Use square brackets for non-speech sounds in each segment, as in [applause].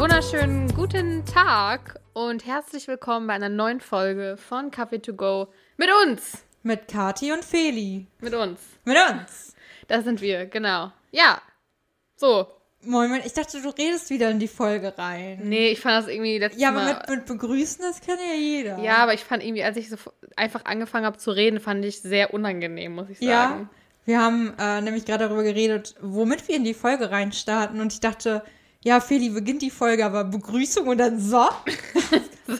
wunderschönen guten Tag und herzlich willkommen bei einer neuen Folge von Coffee to Go mit uns. Mit Kati und Feli. Mit uns. Mit uns. Das sind wir, genau. Ja. So. Moin. Ich dachte, du redest wieder in die Folge rein. Nee, ich fand das irgendwie letztes Ja, aber Mal. mit, mit begrüßen, das kann ja jeder. ja, aber ich fand irgendwie, als ich so einfach angefangen habe zu reden, fand ich sehr unangenehm, muss ich Ja. sagen. Wir haben äh, nämlich gerade darüber geredet, womit wir in die Folge reinstarten. Und ich dachte, ja, Feli beginnt die Folge, aber Begrüßung und dann so. [laughs] So.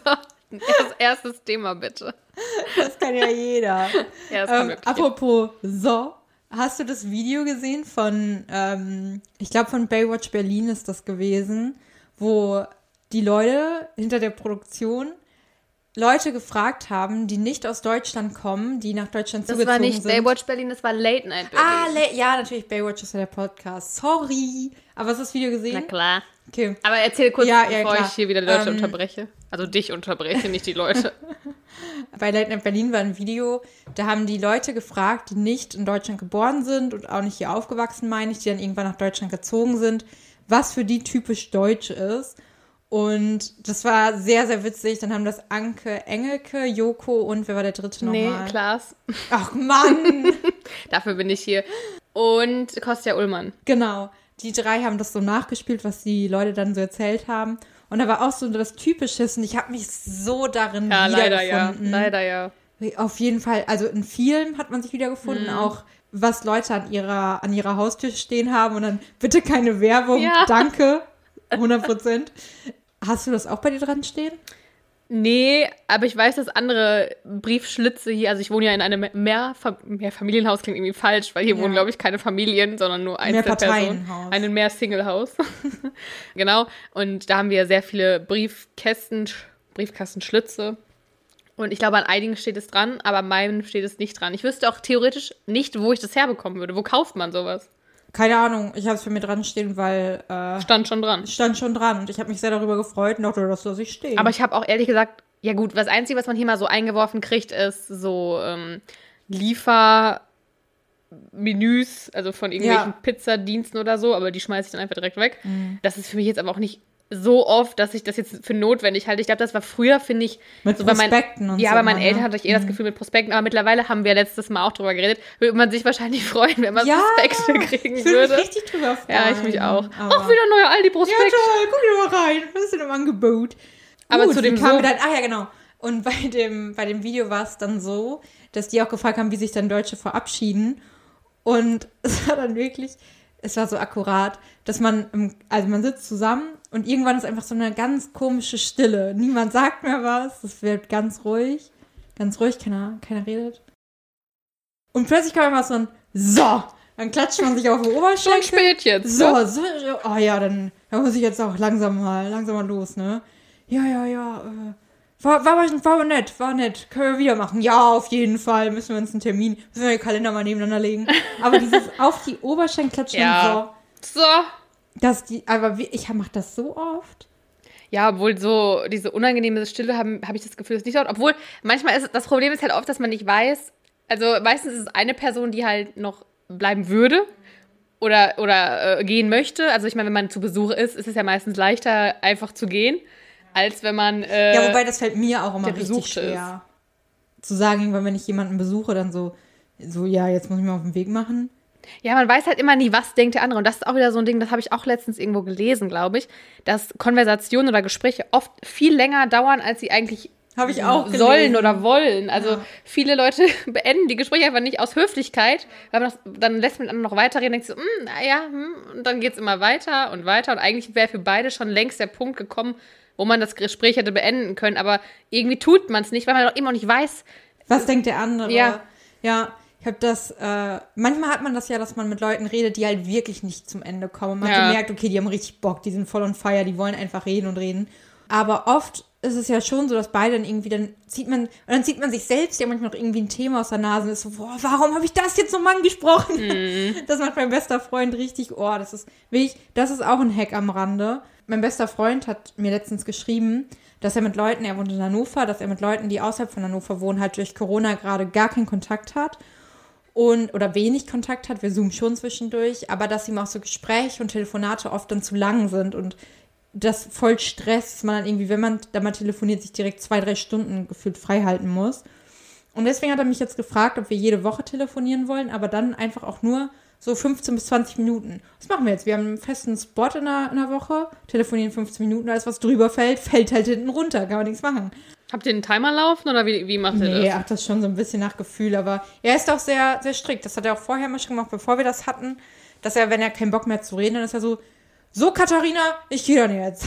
Erst, erstes Thema bitte. Das kann ja jeder. [laughs] Ja, das kann ähm, wirklich. apropos so. Hast du das Video gesehen von, ähm, ich glaube von Baywatch Berlin ist das gewesen, wo die Leute hinter der Produktion Leute gefragt haben, die nicht aus Deutschland kommen, die nach Deutschland das zugezogen war nicht sind. Baywatch Berlin, das war Late Night Berlin. Ah, Le ja, natürlich, Baywatch ist ja der Podcast. Sorry. Aber hast du das Video gesehen? Na klar. Okay. Aber erzähl kurz, Ja, ja, bevor klar. ich hier wieder Leute Ähm, unterbreche. Also dich unterbreche, nicht die Leute. [laughs] Bei Late Night Berlin war ein Video, da haben die Leute gefragt, die nicht in Deutschland geboren sind und auch nicht hier aufgewachsen, meine ich, die dann irgendwann nach Deutschland gezogen sind, was für die typisch deutsch ist. Und das war sehr, sehr witzig. Dann haben das Anke Engelke, Joko und wer war der dritte nee, nochmal? Klaas. Ach Mann! [laughs] Dafür bin ich hier. Und Kostja Ullmann. genau. Die drei haben das so nachgespielt, was die Leute dann so erzählt haben. Und da war auch so das Typische und ich habe mich so darin Ja, leider ja. wiedergefunden. Leider ja. Auf jeden Fall, also in vielen hat man sich wiedergefunden, Mhm. auch was Leute an ihrer, an ihrer Haustür stehen haben und dann bitte keine Werbung, Ja. danke, 100 Prozent. Hast du das auch bei dir dran stehen? Nee, aber ich weiß, dass andere Briefschlitze hier, also ich wohne ja in einem Mehrfa Mehrfamilienhaus, klingt irgendwie falsch, weil hier Ja. wohnen, glaube ich, keine Familien, sondern nur Einzelpersonen. Einen Mehr-Single-Haus. [laughs] genau. Und da haben wir sehr viele Briefkästen, Briefkastenschlitze. Und ich glaube, an einigen steht es dran, aber an meinem steht es nicht dran. Ich wüsste auch theoretisch nicht, wo ich das herbekommen würde. Wo kauft man sowas? Keine Ahnung, ich habe es für mir dran stehen, weil äh, Stand schon dran. stand schon dran und ich habe mich sehr darüber gefreut und dachte, das lasse ich stehen. Aber ich habe auch ehrlich gesagt, ja gut, das Einzige, was man hier mal so eingeworfen kriegt, ist so ähm, Liefermenüs, also von irgendwelchen Ja. Pizzadiensten oder so, aber die schmeiße ich dann einfach direkt weg. Mhm. Das ist für mich jetzt aber auch nicht so oft, dass ich das jetzt für notwendig halte. Ich glaube, das war früher, finde ich, Mit so Prospekten und ja, so bei meinen Eltern ne? hatte ich eh das Gefühl mit Prospekten, aber mittlerweile haben wir letztes Mal auch drüber geredet, würde man sich wahrscheinlich freuen, wenn man Ja, Prospekte kriegen ich würde mich richtig drüber freuen. Ja, ich mich auch. Aber- Auch wieder ein neuer Ja, toll, guck dir mal rein. Was ist denn im Angebot? Aber Gut, zu dem kamen so- dann, ah ja, genau. Und [laughs] bei dem, bei dem Video war es dann so, dass die auch gefragt haben, wie sich dann Deutsche verabschieden. Und [laughs] es war dann wirklich, es war so akkurat, dass man, im, also man sitzt zusammen und irgendwann ist einfach so eine ganz komische Stille. Niemand sagt mehr was, es wird ganz ruhig. Ganz ruhig, keiner, keiner redet. Und plötzlich kam einfach so ein So. Dann klatscht man sich auf den [laughs] Schon Oberschenkel. spät jetzt. So, ne? so, so, oh ja, dann, dann muss ich jetzt auch langsam mal, langsam mal los, ne? Ja, ja, ja, äh, war, war, war, nett, war nett, können wir wieder machen. Ja, auf jeden Fall, müssen wir uns einen Termin, müssen wir den Kalender mal nebeneinander legen. Aber dieses [laughs] auf die Oberschenkel klatschen Ja. so, So. dass die, aber wie, ich mach das so oft. Ja, obwohl so diese unangenehme Stille habe hab ich das Gefühl, ist nicht so. Obwohl, manchmal ist das Problem ist halt oft, dass man nicht weiß. Also meistens ist es eine Person, die halt noch bleiben würde oder, oder äh, gehen möchte. Also ich meine, wenn man zu Besuch ist, ist es ja meistens leichter, einfach zu gehen, als wenn man. Äh, Ja, wobei das fällt mir auch immer richtig Besuchte schwer. Zu sagen, wenn ich jemanden besuche, dann so, so, ja, jetzt muss ich mal auf den Weg machen. Ja, man weiß halt immer nie, was denkt der andere. Und das ist auch wieder so ein Ding, das habe ich auch letztens irgendwo gelesen, glaube ich, dass Konversationen oder Gespräche oft viel länger dauern, als sie eigentlich Habe ich auch sollen gelesen. oder wollen. Also Ja. viele Leute [laughs] beenden die Gespräche einfach nicht aus Höflichkeit, weil man das, dann lässt man anderen noch weiterreden, denkt so, hm, naja, hm, und dann geht es immer weiter und weiter. Und eigentlich wäre für beide schon längst der Punkt gekommen, wo man das Gespräch hätte beenden können. Aber irgendwie tut man es nicht, weil man doch immer noch nicht weiß. Was denkt der andere? Ja. Ja, ich habe das, äh, manchmal hat man das ja, dass man mit Leuten redet, die halt wirklich nicht zum Ende kommen. Man Ja. merkt, okay, die haben richtig Bock, die sind voll on fire, die wollen einfach reden und reden. Aber oft ist es ja schon so, dass beide dann irgendwie, dann zieht man, und dann zieht man sich selbst ja manchmal noch irgendwie ein Thema aus der Nase und ist so, boah, warum habe ich das jetzt nochmal angesprochen? [laughs] Das macht mein bester Freund richtig, oh, das ist, wirklich, das ist auch ein Hack am Rande. Mein bester Freund hat mir letztens geschrieben, dass er mit Leuten, er wohnt in Hannover, dass er mit Leuten, die außerhalb von Hannover wohnen, halt durch Corona gerade gar keinen Kontakt hat und oder wenig Kontakt hat. Wir zoomen schon zwischendurch, aber dass ihm auch so Gespräche und Telefonate oft dann zu lang sind und das voll Stress, dass man dann irgendwie, wenn man da mal telefoniert, sich direkt zwei, drei Stunden gefühlt frei halten muss. Und deswegen hat er mich jetzt gefragt, ob wir jede Woche telefonieren wollen, aber dann einfach auch nur so 15 bis 20 Minuten. Was machen wir jetzt? Wir haben einen festen Spot in einer, in einer Woche, telefonieren 15 Minuten, alles was drüber fällt, [laughs] fällt halt hinten runter, kann man nichts machen. Habt ihr einen Timer laufen oder wie, wie macht ihr Nee, das? er hat das schon so ein bisschen nach Gefühl, aber er ist auch sehr, sehr strikt. Das hat er auch vorher mal schon gemacht, bevor wir das hatten, dass er, wenn er keinen Bock mehr zu reden, dann ist er so, so Katharina, ich gehe dann jetzt.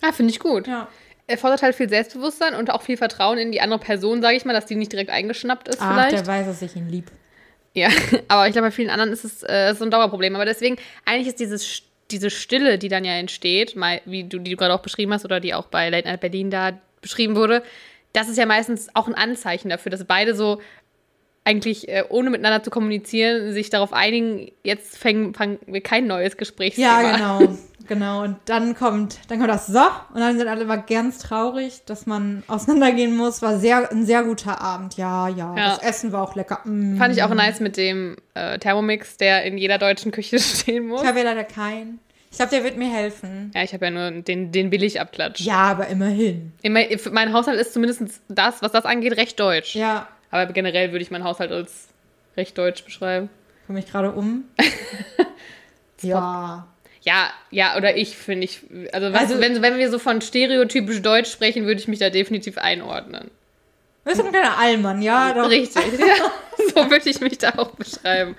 Ah, finde ich gut. Ja. Er fordert halt viel Selbstbewusstsein und auch viel Vertrauen in die andere Person, sage ich mal, dass die nicht direkt eingeschnappt ist Ach, vielleicht. der weiß, dass ich ihn lieb. Ja, [laughs] aber ich glaube, bei vielen anderen ist es äh, so ein Dauerproblem. Aber deswegen, eigentlich ist dieses, diese Stille, die dann ja entsteht, mal, wie du, die du gerade auch beschrieben hast oder die auch bei Late Night Berlin da beschrieben wurde, das ist ja meistens auch ein Anzeichen dafür, dass beide so eigentlich, äh, ohne miteinander zu kommunizieren, sich darauf einigen, jetzt fangen, fangen wir kein neues Gesprächsthema Ja, an. genau. Genau. Und dann kommt, dann kommt das so und dann sind alle immer ganz traurig, dass man [laughs] auseinandergehen muss. War sehr, ein sehr guter Abend. Ja, ja. Ja. Das Essen war auch lecker. Mm. Fand ich auch nice mit dem äh, Thermomix, der in jeder deutschen Küche [laughs] stehen muss. Ich habe ja leider keinen. Ich glaube, der wird mir helfen. Ja, ich habe ja nur den, den Billigabklatsch. Ja, aber immerhin. Immer, mein Haushalt ist zumindest das, was das angeht, recht deutsch. Ja. Aber generell würde ich meinen Haushalt als recht deutsch beschreiben. Komme ich gerade um? [laughs] ja. Ja, ja, oder ich finde ich. Also, was, Also- wenn, wenn wir so von stereotypisch Deutsch sprechen, würde ich mich da definitiv einordnen. Du bist ein kleiner Allmann, ja? Doch. Richtig. ja, [laughs] so würde ich mich da auch beschreiben.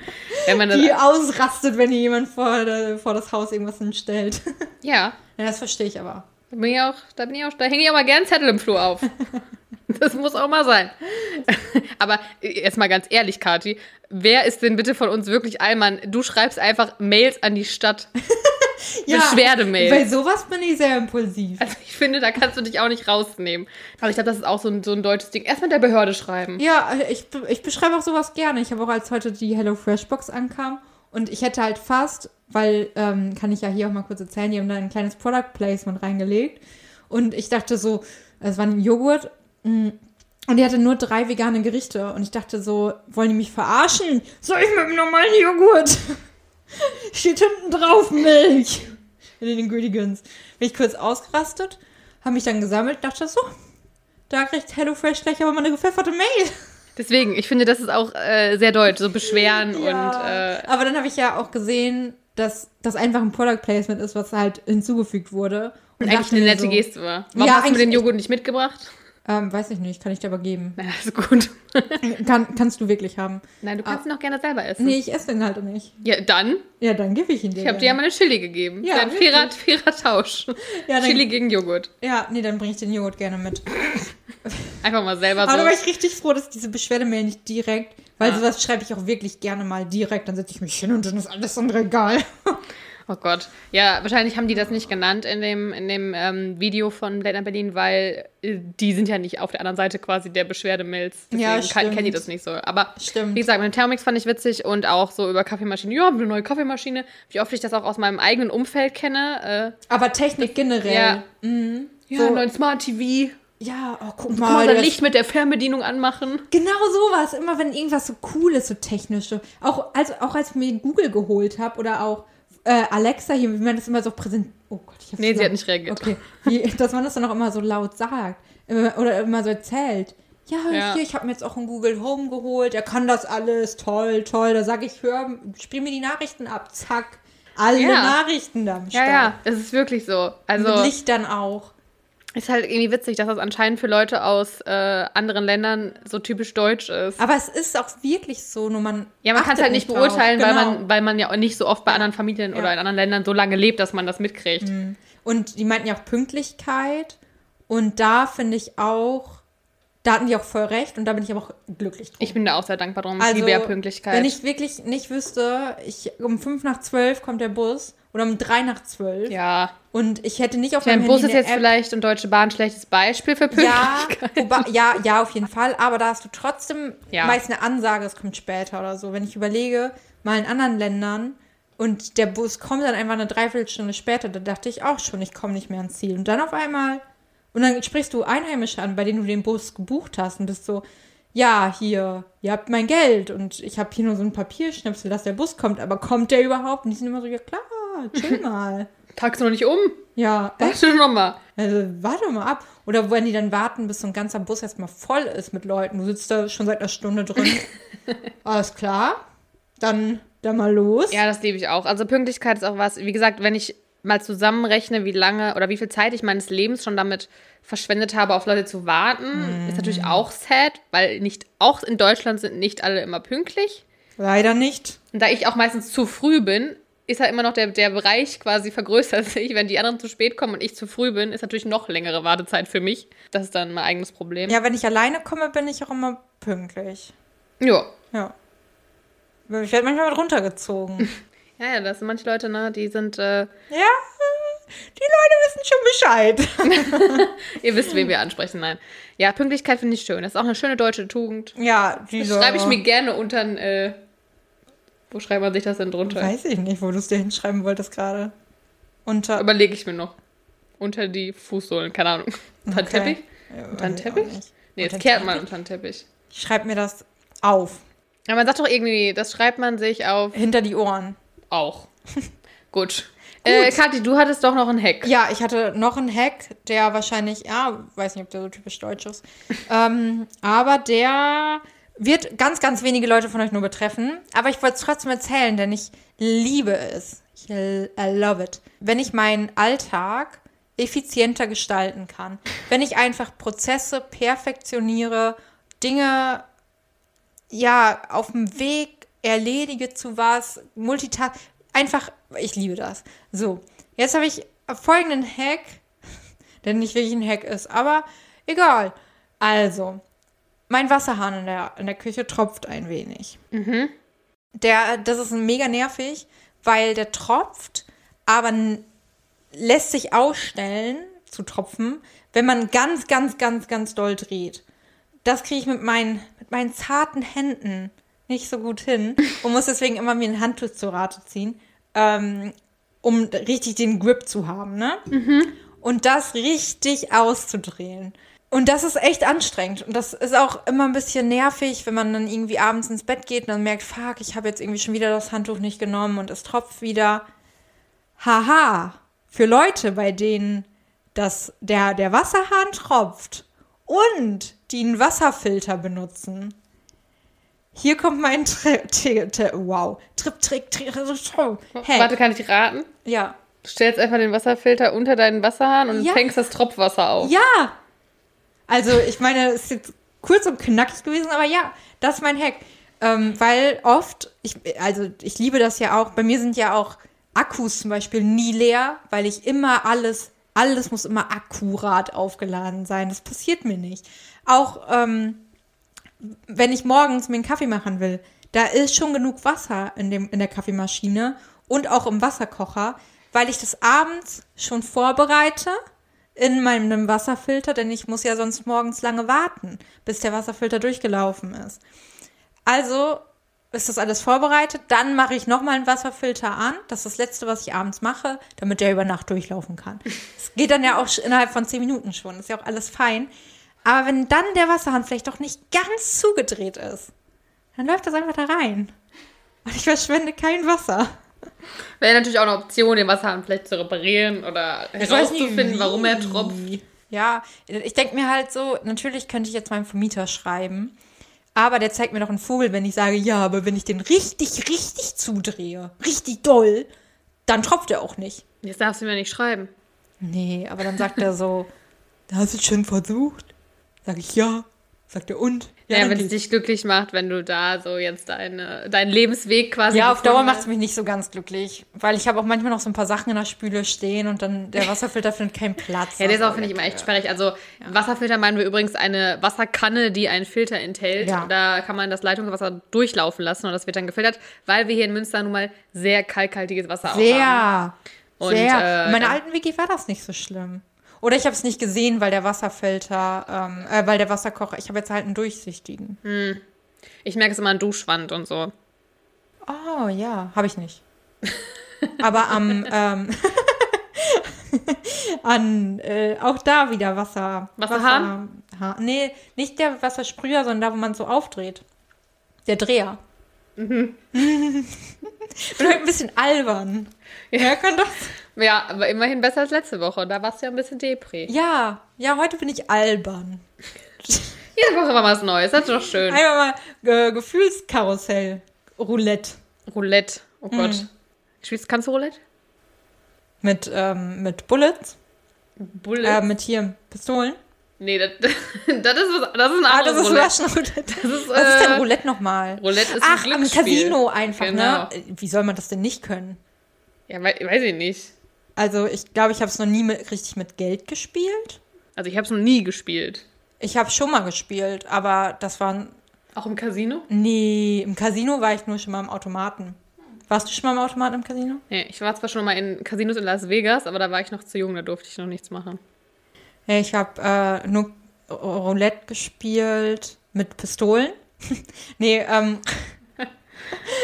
Wenn man Die ausrastet, wenn hier jemand vor, vor das Haus irgendwas hinstellt. ja, ja, das verstehe ich aber. da bin ich auch, da bin ich auch, da hänge ich auch mal gern Zettel im Flur auf. [laughs] [laughs] Das muss auch mal sein. [laughs] Aber äh, jetzt mal ganz ehrlich, Kathi, wer ist denn bitte von uns wirklich Allmann? Du schreibst einfach Mails an die Stadt. [laughs] Beschwerdemails. Bei sowas bin ich sehr impulsiv. Also ich finde, da kannst du dich auch nicht rausnehmen. Aber ich glaube, das ist auch so ein, so ein deutsches Ding. Erstmal der Behörde schreiben. Ja, ich, ich beschreibe auch sowas gerne. Ich habe auch, als heute die HelloFresh-Box ankam und ich hätte halt fast, weil, ähm, kann ich ja hier auch mal kurz erzählen, die haben da ein kleines Product Placement reingelegt und ich dachte so, es war ein Joghurt und die hatte nur drei vegane Gerichte und ich dachte so, wollen die mich verarschen? Soll ich mit einem normalen Joghurt? [laughs] Steht hinten drauf Milch in den Ingredients. Bin ich kurz ausgerastet, habe mich dann gesammelt, dachte so, da kriegt HelloFresh gleich aber mal eine gepfefferte Mail. Deswegen, ich finde, das ist auch äh, sehr deutsch. So beschweren und äh, aber dann habe ich ja auch gesehen, dass das einfach ein Product Placement ist, was halt hinzugefügt wurde. Und eigentlich dachte eine nette so, Geste war. Warum Ja, hast du mir den eigentlich- Joghurt nicht mitgebracht? Ähm, weiß ich nicht, kann ich dir aber geben. Na, ist gut. [laughs] Kann, kannst du wirklich haben. Nein, du kannst ihn auch gerne selber essen. Ah. Nee, ich esse den halt nicht. Ja, dann. Ja, dann gebe ich ihn dir. Ich habe dir ja mal eine Chili gegeben. Ja, ein fairer, fairer Tausch. Ja, dann- Chili gegen Joghurt. Ja, nee, dann bringe ich den Joghurt gerne mit. [laughs] Einfach mal selber Aber da war so. ich richtig froh, dass diese Beschwerdemail nicht direkt, weil Ja. sowas schreibe ich auch wirklich gerne mal direkt. Dann setze ich mich hin und dann ist alles andere egal. [laughs] Oh Gott. Ja, wahrscheinlich haben die das nicht genannt in dem, in dem ähm, Video von Late Night Berlin, weil äh, die sind ja nicht auf der anderen Seite quasi der Beschwerdemails. Deswegen Ja, kann- kennen die das nicht so. Aber Stimmt. wie gesagt, mit dem Thermomix fand ich witzig und auch so über Kaffeemaschine. Ja, eine neue Kaffeemaschine. Wie oft ich das auch aus meinem eigenen Umfeld kenne. Aber Technik generell. Ja. Mhm. Äh, ja, So- neuen Smart TV. Ja, oh, guck Kann mal. man sein das- Licht mit der Fernbedienung anmachen. Genau sowas. Immer wenn irgendwas so cool ist, so technische. Auch als, auch als ich mir Google geholt habe oder auch äh, Alexa hier, wie man das immer so präsent. Oh Gott, ich hab's Nee, sie hat nicht reagiert. Okay. Wie, [laughs] dass man das dann auch immer so laut sagt. Immer, oder immer so erzählt. Ja, Ja. hier, ich habe mir jetzt auch ein Google Home geholt. Er kann das alles. Toll, toll. Da sage ich, hör, spiel mir die Nachrichten ab. Zack. Alle Ja. Nachrichten da am Ja, Start. ja, es ist wirklich so. Mit Also Lichtern auch. Ist halt irgendwie witzig, dass das anscheinend für Leute aus äh, anderen Ländern so typisch deutsch ist. Aber es ist auch wirklich so, nur man. Ja, man kann es halt nicht beurteilen, weil, Genau. man, weil man ja auch nicht so oft bei anderen Familien oder in anderen Ländern so lange lebt, dass man das mitkriegt. Und die meinten ja auch Pünktlichkeit. Und da finde ich auch, da hatten die auch voll recht und da bin ich aber auch glücklich drum. Ich bin da auch sehr dankbar drum. also, ja Pünktlichkeit. Wenn ich wirklich nicht wüsste, ich, um 5 nach 12 kommt der Bus oder um 3 nach 12 ja. und ich hätte nicht auf meinem Bus Handy ist jetzt App. vielleicht und Deutsche Bahn ein schlechtes Beispiel für Ja, Pünktlichkeit. wobei, ja, ja, auf jeden Fall. Aber da hast du trotzdem Ja. meist eine Ansage, es kommt später oder so. Wenn ich überlege, mal in anderen Ländern und der Bus kommt dann einfach eine Dreiviertelstunde später, da dachte ich auch schon, ich komme nicht mehr ans Ziel. Und dann auf einmal, und dann sprichst du Einheimische an, bei denen du den Bus gebucht hast und bist so, ja, hier, ihr habt mein Geld und ich habe hier nur so ein Papierschnipsel, dass der Bus kommt, aber kommt der überhaupt? Und die sind immer so, ja klar, chill [laughs] mal. Tagst du noch nicht um? Ja, echt? Warte noch mal. Also, warte mal ab. Oder wenn die dann warten, bis so ein ganzer Bus erstmal voll ist mit Leuten. Du sitzt da schon seit einer Stunde drin. [laughs] Alles klar. Dann, dann mal los. Ja, das liebe ich auch. Also Pünktlichkeit ist auch was, wie gesagt, wenn ich mal zusammenrechne, wie lange oder wie viel Zeit ich meines Lebens schon damit verschwendet habe, auf Leute zu warten, ist natürlich auch sad, weil nicht, auch in Deutschland sind nicht alle immer pünktlich. Leider nicht. Und da ich auch meistens zu früh bin, ist halt immer noch der, der Bereich quasi vergrößert [laughs] sich. Wenn die anderen zu spät kommen und ich zu früh bin, ist natürlich noch längere Wartezeit für mich. Das ist dann mein eigenes Problem. Ja, wenn ich alleine komme, bin ich auch immer pünktlich. Ja. Ja. Ich werde manchmal mit runtergezogen. [laughs] Ja, ja, das sind manche Leute, ne, die sind, äh, ja, die Leute wissen schon Bescheid. [laughs] ihr wisst, wen wir ansprechen, nein. Ja, Pünktlichkeit finde ich schön. Das ist auch eine schöne deutsche Tugend. Ja, diese. schreibe ich mir gerne unter ein, äh, wo schreibt man sich das denn drunter? Weiß ich nicht, wo du es dir hinschreiben wolltest gerade. Unter. Überlege ich mir noch. Unter die Fußsohlen, keine Ahnung. Unter den Okay. Teppich? Ja, Unter den Teppich? Nee, jetzt kehrt man unter den Teppich. Ich schreibe mir das auf. Aber man sagt doch irgendwie, das schreibt man sich auf Hinter die Ohren. auch. [laughs] Gut. Äh, Kathi, du hattest doch noch einen Hack. Ja, ich hatte noch einen Hack, der wahrscheinlich, ja, weiß nicht, ob der so typisch deutsch ist. [laughs] ähm, aber der wird ganz, ganz wenige Leute von euch nur betreffen. Aber ich wollte es trotzdem erzählen, denn ich liebe es. Ich love it. Wenn ich meinen Alltag effizienter gestalten kann. Wenn ich einfach Prozesse perfektioniere, Dinge ja auf dem Weg erledige zu was, Multitask, einfach, ich liebe das. So, jetzt habe ich folgenden Hack, [laughs] der nicht wirklich ein Hack ist, aber egal. Also, mein Wasserhahn in der, in der Küche tropft ein wenig. Der, das ist mega nervig, weil der tropft, aber lässt sich ausstellen zu tropfen, wenn man ganz, ganz, ganz, ganz doll dreht. Das kriege ich mit meinen, mit meinen zarten Händen nicht so gut hin [laughs] und muss deswegen immer mir ein Handtuch zur Rate ziehen, ähm, um richtig den Grip zu haben, ne? Und das richtig auszudrehen. Und das ist echt anstrengend. Und das ist auch immer ein bisschen nervig, wenn man dann irgendwie abends ins Bett geht und dann merkt, fuck, ich habe jetzt irgendwie schon wieder das Handtuch nicht genommen und es tropft wieder. Haha, für Leute, bei denen das, der, der Wasserhahn tropft und die einen Wasserfilter benutzen. Hier kommt mein Tri Tri Tri wow. Trip, Trick, Trick, hey. Warte, kann ich raten? Ja. Du stellst einfach den Wasserfilter unter deinen Wasserhahn und Ja. fängst das Tropfwasser auf. Ja! Also, ich meine, es ist jetzt kurz und knackig gewesen, aber ja, das ist mein Hack. Ähm, weil oft, ich, also ich liebe das ja auch, bei mir sind ja auch Akkus zum Beispiel nie leer, weil ich immer alles, alles muss immer akkurat aufgeladen sein. Das passiert mir nicht. Auch ähm, wenn ich morgens mir einen Kaffee machen will, da ist schon genug Wasser in, dem, in der Kaffeemaschine und auch im Wasserkocher, weil ich das abends schon vorbereite in meinem Wasserfilter, denn ich muss ja sonst morgens lange warten, bis der Wasserfilter durchgelaufen ist. Also ist das alles vorbereitet, dann mache ich nochmal einen Wasserfilter an. Das ist das Letzte, was ich abends mache, damit der über Nacht durchlaufen kann. Es geht dann ja auch innerhalb von zehn Minuten schon, ist ja auch alles fein. Aber wenn dann der Wasserhahn vielleicht doch nicht ganz zugedreht ist, dann läuft das einfach da rein. Und ich verschwende kein Wasser. Wäre natürlich auch eine Option, den Wasserhahn vielleicht zu reparieren oder herauszufinden, warum er tropft. Ja, ich denke mir halt so, natürlich könnte ich jetzt meinem Vermieter schreiben, aber der zeigt mir doch einen Vogel, wenn ich sage, ja, aber wenn ich den richtig, richtig zudrehe, richtig doll, dann tropft er auch nicht. Jetzt darfst du mir nicht schreiben. Nee, aber dann sagt er so, [laughs] hast du es schon versucht? Sag ich ja. Sagt er und? Ja, dann wenn es dich glücklich macht, wenn du da so jetzt deine, deinen Lebensweg quasi. Ja, auf Dauer macht es mich nicht so ganz glücklich, weil ich habe auch manchmal noch so ein paar Sachen in der Spüle stehen und dann der Wasserfilter [laughs] findet keinen Platz. Ja, der ist auch, finde ich, immer echt sperrig. Also, Wasserfilter meinen wir übrigens eine Wasserkanne, die einen Filter enthält. Ja. Da kann man das Leitungswasser durchlaufen lassen und das wird dann gefiltert, weil wir hier in Münster nun mal sehr kalkhaltiges Wasser auch haben. Sehr, Und, sehr. äh, in meiner alten WG war das nicht so schlimm. Oder ich habe es nicht gesehen, weil der Wasserfilter, ähm, äh, weil der Wasserkocher, ich habe jetzt halt einen durchsichtigen. Ich merke es immer an Duschwand und so. Oh ja, habe ich nicht. Aber am, ähm, [laughs] an, äh, auch da wieder Wasser. Wasserhahn? Wasser, nee, nicht der Wassersprüher, sondern da, wo man so aufdreht. Der Dreher. Mhm. [laughs] Bin ein bisschen albern. Wer kann das? Ja, aber immerhin besser als letzte Woche. Da warst du ja ein bisschen Depri. Ja, ja, heute bin ich albern. Jede Woche war was Neues. Das ist doch schön. Einmal mal äh, Gefühlskarussell. Roulette. Roulette. Oh Gott. Mhm. Spielst, kannst du Roulette? Mit, ähm, mit Bullets. Bullet? Äh, mit hier Pistolen. nee, das, [laughs] das, ist, was, das ist ein Ah, anderes das ist Roulette. Flaschenroulette. Das ist, Was ist denn äh, Roulette nochmal? Roulette ist Ach, ein am Glücksspiel. Casino einfach, Genau. ne? Wie soll man das denn nicht können? Ja, wei- weiß ich nicht. Also ich glaube, ich habe es noch nie mit, richtig mit Geld gespielt. Also ich habe es noch nie gespielt. Ich habe schon mal gespielt, aber das war... Auch im Casino? Nee, im Casino war ich nur schon mal im Automaten. Warst du schon mal im Automaten im Casino? Nee, ich war zwar schon mal in Casinos in Las Vegas, aber da war ich noch zu jung, da durfte ich noch nichts machen. Ich habe äh, nur Roulette gespielt mit Pistolen. [laughs] nee, ähm,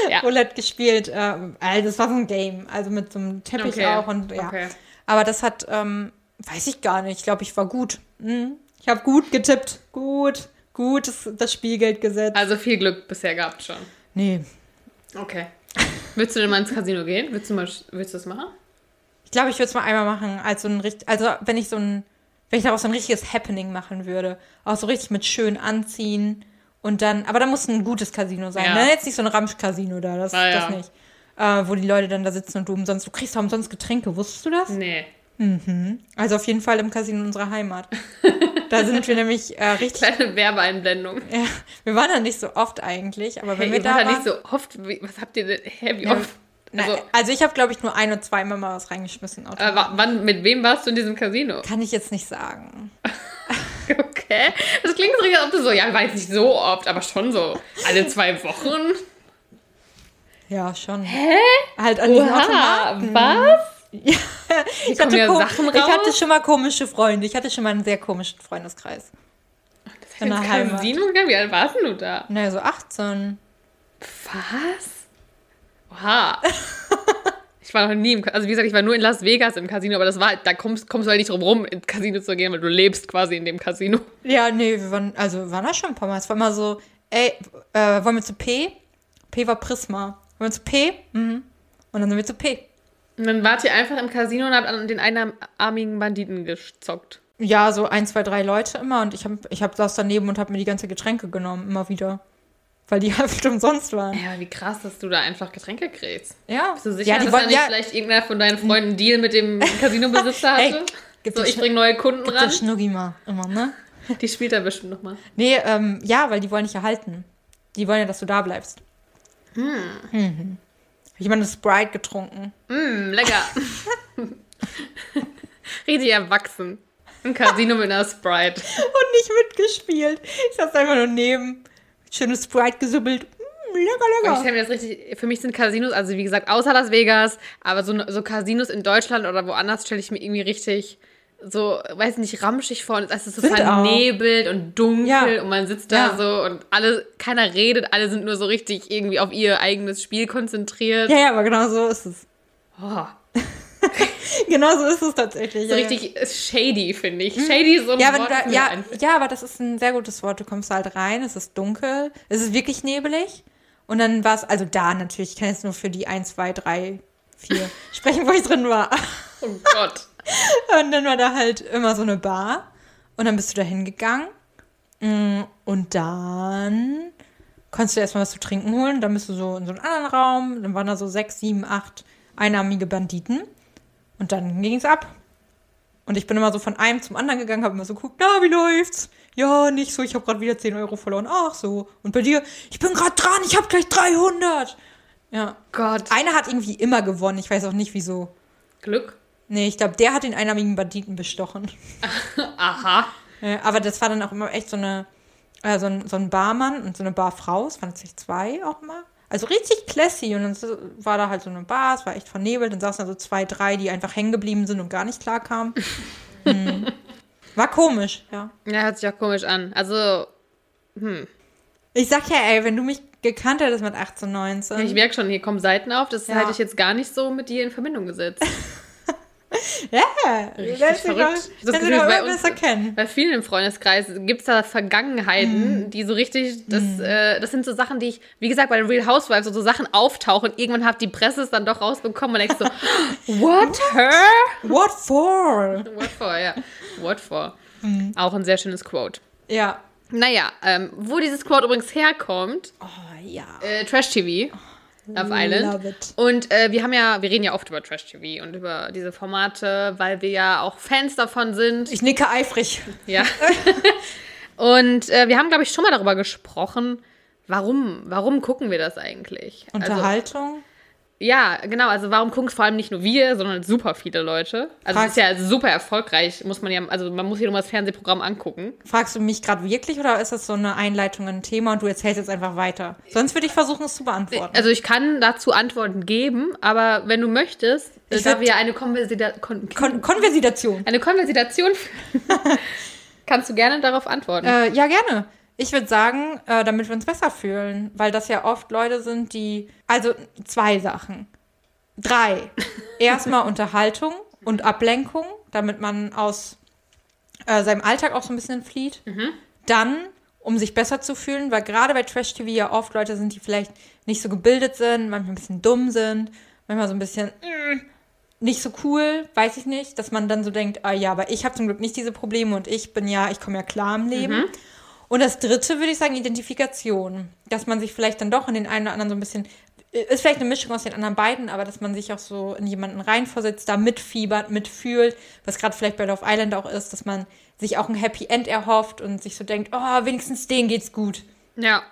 Ja. [laughs] Roulette gespielt. Äh, also das war so ein Game, also mit so einem Teppich Okay, auch und ja. okay. Aber das hat, ähm, weiß ich gar nicht. Ich glaube, ich war gut. Mhm. Ich habe gut getippt. Gut, gut das, das Spielgeld gesetzt. Also viel Glück bisher gehabt schon. Nee, Okay. Willst du denn mal ins Casino gehen? Willst du mal, willst du das machen? ich glaube, ich würde es mal einmal machen, als so ein richtig, also wenn ich so ein, wenn ich daraus so ein richtiges Happening machen würde. Auch so richtig mit schön anziehen und dann, aber da muss ein gutes Casino sein. Ja. Ne? Jetzt nicht so ein Ramsch-Casino da, das, ja. das nicht. Äh, wo die Leute dann da sitzen und du umsonst, du kriegst auch umsonst Getränke, wusstest du das? Nee. Also auf jeden Fall im Casino unserer Heimat. [laughs] da sind wir nämlich äh, richtig, Kleine Werbeeinblendung. ja, wir waren da nicht so oft eigentlich, aber wenn Hey, wir ihr da wart da waren, nicht so oft. Wie, was habt ihr denn? Hä, wie Ja, oft? Also, also, ich habe, glaube ich, nur ein oder zweimal mal was reingeschmissen. äh, wa- wann, mit wem warst du in diesem Casino? Kann ich jetzt nicht sagen. [laughs] [laughs] Okay. Das klingt so, als ob du so, ja, jetzt nicht so oft, aber schon so alle zwei Wochen. Ja, schon. Hä? Halt an diesen Oha, Automaten. was? [laughs] Ja, ich, kommen hatte ja Sachen ich hatte raus. schon mal komische Freunde. Ich hatte schon mal einen sehr komischen Freundeskreis. In der Ins Heimat. Casino gegangen? Wie alt warst du da? Naja, so 18. Was? Oha. [laughs] Ich war noch nie im Casino. Also wie gesagt, ich war nur in Las Vegas im Casino, aber das war, da kommst, kommst du halt nicht drum rum, ins Casino zu gehen, weil du lebst quasi in dem Casino. Ja, nee, wir waren, also wir waren da schon ein paar Mal. Es war immer so, ey, äh, wollen wir zu P? P war Prisma. Wollen wir zu P? Mhm. Und dann sind wir zu P. Und dann wart ihr einfach im Casino und habt an den einarmigen Banditen gezockt. Ja, so ein, zwei, drei Leute immer. Und ich hab, ich hab saß daneben und hab mir die ganze Getränke genommen, immer wieder. Weil die [laughs] halt umsonst waren. Ja, wie krass, dass du da einfach Getränke kriegst. Ja. Bist du sicher, ja, die dass da nicht ja, vielleicht irgendeiner von deinen Freunden einen Deal mit dem [laughs] Casinobesitzer hatte? gibt so, ich bring neue Kunden gibt ran. Schnuggi mal immer, ne? [laughs] Die spielt er bestimmt nochmal. Nee, ähm, ja, weil die wollen dich erhalten. Die wollen ja, dass du da bleibst. Mhm. Ich habe eine Sprite getrunken. Mm, lecker. Richtig erwachsen. Ein Casino mit einer Sprite. Und nicht mitgespielt. Ich saß einfach nur neben. Schönes Sprite gesubbelt. Mm, lecker, ich lecker. stelle mir das richtig, für mich sind Casinos, also wie gesagt, außer Las Vegas, aber so, so Casinos in Deutschland oder woanders stelle ich mir irgendwie richtig so, weiß nicht, ramschig vor. Es ist so auch. vernebelt und dunkel Ja. und man sitzt da Ja. so und alle, keiner redet, alle sind nur so richtig irgendwie auf ihr eigenes Spiel konzentriert. Ja, ja, aber genau so ist es. Oh, [laughs] [laughs] Genau so ist es tatsächlich. so ja, richtig shady, finde ich. Shady ist so ein Ja, Wort, da, ja, ja, aber das ist ein sehr gutes Wort. Du kommst halt rein, es ist dunkel, es ist wirklich nebelig. Und dann war es, also da natürlich, ich kann jetzt nur für die 1, 2, 3, 4 sprechen, wo ich drin war. Oh Gott. [laughs] Und dann war da halt immer so eine Bar. Und dann bist du da hingegangen. Mm, Und dann konntest du erstmal was zu trinken holen. Dann bist du so in so einen anderen Raum. Dann waren da so sechs, sieben, acht einarmige Banditen. Und dann ging's ab. Und ich bin immer so von einem zum anderen gegangen, habe immer so geguckt, na, wie läuft's? Ja, nicht so, ich habe gerade wieder 10 Euro verloren. Ach so. Und bei dir, ich bin gerade dran, ich habe gleich 300. Ja. Gott. Einer hat irgendwie immer gewonnen, ich weiß auch nicht wieso. Glück. Nee, ich glaube, der hat den einarmigen Banditen bestochen. [laughs] Aha. Aber das war dann auch immer echt so eine, äh, so, ein, so ein Barmann und so eine Barfrau. Es waren tatsächlich zwei auch mal. Also richtig classy. Und dann war da halt so eine Bar, es war echt vernebelt. Dann saßen da so zwei, drei, die einfach hängen geblieben sind und gar nicht klar kamen. [laughs] hm. War komisch, ja. Ja, hört sich auch komisch an. Also, Ich sag ja, ey, wenn du mich gekannt hättest mit 18, 19. ich merke schon, hier kommen Seiten auf. Das Ja. hätte ich jetzt gar nicht so mit dir in Verbindung gesetzt. [laughs] ja, Yeah. Richtig du verrückt. doch- Das Gefühl, bei uns- besser kennen. Bei vielen im Freundeskreis gibt es da Vergangenheiten, Mhm. die so richtig, das, äh, das sind so Sachen, die ich, wie gesagt, bei den Real Housewives so, so Sachen auftauchen. Irgendwann hat die Presse es dann doch rausbekommen und denkst so, [laughs] what, her? What for? What for, ja. What for? Mhm. Auch ein sehr schönes Quote. Ja. Naja, ähm, wo dieses Quote übrigens herkommt, Oh, ja. äh, Trash TV. Love Island. Love it. Und äh, wir haben ja, wir reden ja oft über Trash TV und über diese Formate, weil wir ja auch Fans davon sind. Ich nicke eifrig. Ja. [laughs] und äh, wir haben, glaube ich, schon mal darüber gesprochen, warum, warum gucken wir das eigentlich? Also, Unterhaltung? Ja, genau. Also warum gucken es vor allem nicht nur wir, sondern super viele Leute. Also es ist ja super erfolgreich, muss man ja, also man muss hier nur das Fernsehprogramm angucken. Fragst du mich gerade wirklich oder ist das so eine Einleitung in ein Thema und du erzählst jetzt einfach weiter? Sonst würde ich versuchen, es zu beantworten. Also ich kann dazu Antworten geben, aber wenn du möchtest, Ich da wir eine Konversida Kon Kon Konversitation. eine Konversitation [laughs] führen, kannst du gerne darauf antworten. Äh, ja, gerne. Ich würde sagen, äh, damit wir uns besser fühlen, weil das ja oft Leute sind, die. Also zwei Sachen. Drei. [laughs] Erstmal Unterhaltung und Ablenkung, damit man aus äh, seinem Alltag auch so ein bisschen flieht. Dann, um sich besser zu fühlen, weil gerade bei Trash TV ja oft Leute sind, die vielleicht nicht so gebildet sind, manchmal ein bisschen dumm sind, manchmal so ein bisschen mm, nicht so cool, weiß ich nicht, dass man dann so denkt, ah ja, aber ich habe zum Glück nicht diese Probleme und ich bin ja, ich komme ja klar im Leben. Und das dritte würde ich sagen, Identifikation. Dass man sich vielleicht dann doch in den einen oder anderen so ein bisschen, ist vielleicht eine Mischung aus den anderen beiden, aber dass man sich auch so in jemanden reinversetzt, da mitfiebert, mitfühlt, was gerade vielleicht bei Love Island auch ist, dass man sich auch ein Happy End erhofft und sich so denkt, oh, wenigstens denen geht's gut. Ja,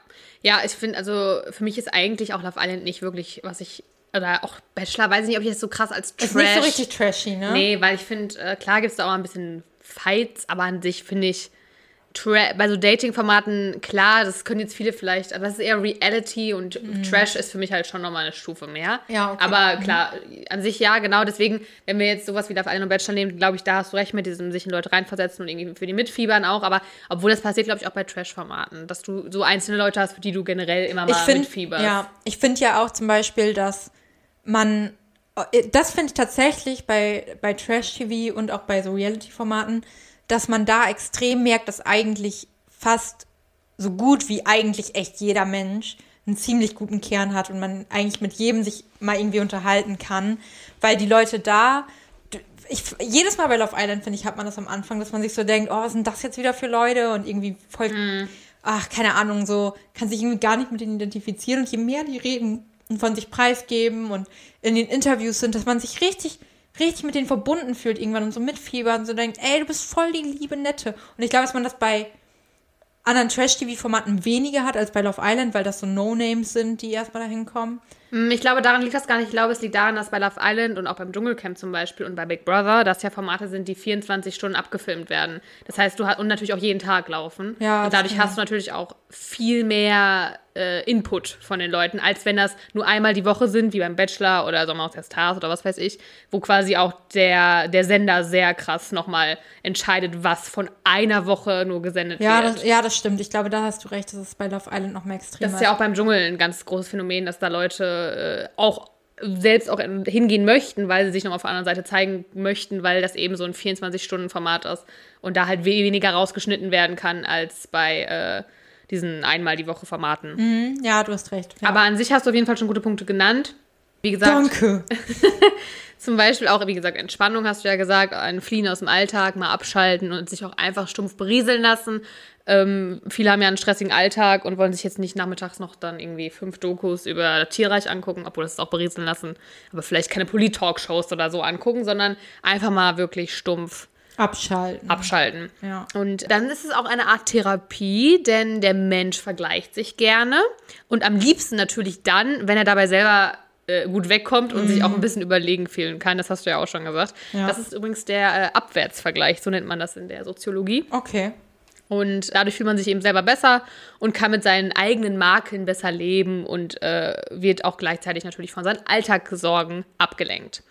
ja, ich finde, also für mich ist eigentlich auch Love Island nicht wirklich, was ich, oder auch Bachelor, weiß ich nicht, ob ich das so krass als Trash... Ist nicht so richtig trashy, ne? Nee, weil ich finde, äh, klar gibt es da auch mal ein bisschen Fights, aber an sich finde ich, Tra bei so Dating-Formaten, klar, das können jetzt viele vielleicht, aber das ist eher Reality und Trash ist für mich halt schon nochmal eine Stufe mehr. Mhm. Ja, okay. Aber klar, an sich ja, genau, deswegen, wenn wir jetzt sowas wie Love Island und Bachelor nehmen, glaube ich, da hast du recht mit diesem sich in Leute reinversetzen und irgendwie für die mitfiebern auch, aber obwohl das passiert, glaube ich, auch bei Trash-Formaten, dass du so einzelne Leute hast, für die du generell immer mal ich finde mitfieberst. ja, ich finde ja auch zum Beispiel, dass man, das finde ich tatsächlich bei, bei Trash-TV und auch bei so Reality-Formaten, dass man da extrem merkt, dass eigentlich fast so gut wie eigentlich echt jeder Mensch einen ziemlich guten Kern hat und man eigentlich mit jedem sich mal irgendwie unterhalten kann, weil die Leute da, ich, jedes Mal bei Love Island, finde ich, hat man das am Anfang, dass man sich so denkt, oh, was sind das jetzt wieder für Leute? Und irgendwie voll, ach, keine Ahnung, so, kann sich irgendwie gar nicht mit denen identifizieren. Und je mehr die reden und von sich preisgeben und in den Interviews sind, dass man sich richtig, richtig mit denen verbunden fühlt irgendwann und so mitfiebert und so denkt, ey, du bist voll die liebe Nette. Und ich glaube, dass man das bei anderen Trash-TV-Formaten weniger hat als bei Love Island, weil das so No-Names sind, die erstmal dahin kommen. Mm, Ich glaube, daran liegt das gar nicht. Ich glaube, es liegt daran, dass bei Love Island und auch beim Dschungelcamp zum Beispiel und bei Big Brother, das ja Formate sind, die 24 Stunden abgefilmt werden. Das heißt, du hast und natürlich auch jeden Tag laufen. Ja, und dadurch hast du natürlich auch viel mehr äh, Input von den Leuten, als wenn das nur einmal die Woche sind, wie beim Bachelor oder Sommer aus der Stars oder was weiß ich, wo quasi auch der, der Sender sehr krass nochmal entscheidet, was von einer Woche nur gesendet Ja wird. das, ja, das stimmt. Ich glaube, da hast du recht, das ist bei Love Island noch mehr extrem. Das ist ja auch beim Dschungel ein ganz großes Phänomen, dass da Leute äh, auch selbst auch in- hingehen möchten, weil sie sich noch auf der anderen Seite zeigen möchten, weil das eben so ein 24-Stunden-Format ist und da halt we- weniger rausgeschnitten werden kann als bei äh, diesen einmal die Woche Formaten. ja, du hast recht. Ja. Aber an sich hast du auf jeden Fall schon gute Punkte genannt. Wie gesagt, Danke. [laughs] zum Beispiel auch, wie gesagt, Entspannung hast du ja gesagt, ein Fliehen aus dem Alltag, mal abschalten und sich auch einfach stumpf berieseln lassen. Ähm, viele haben ja einen stressigen Alltag und wollen sich jetzt nicht nachmittags noch dann irgendwie fünf Dokus über das Tierreich angucken, obwohl das ist auch berieseln lassen, aber vielleicht keine Polit-Talkshows oder so angucken, sondern einfach mal wirklich stumpf Abschalten. abschalten. Ja. Und dann ist es auch eine Art Therapie, denn der Mensch vergleicht sich gerne und am liebsten natürlich dann, wenn er dabei selber äh, gut wegkommt und sich auch ein bisschen überlegen fühlen kann. Das hast du ja auch schon gesagt. Ja. Das ist übrigens der äh, Abwärtsvergleich, so nennt man das in der Soziologie. Okay. Und dadurch fühlt man sich eben selber besser und kann mit seinen eigenen Makeln besser leben und äh, wird auch gleichzeitig natürlich von seinen Alltagssorgen abgelenkt.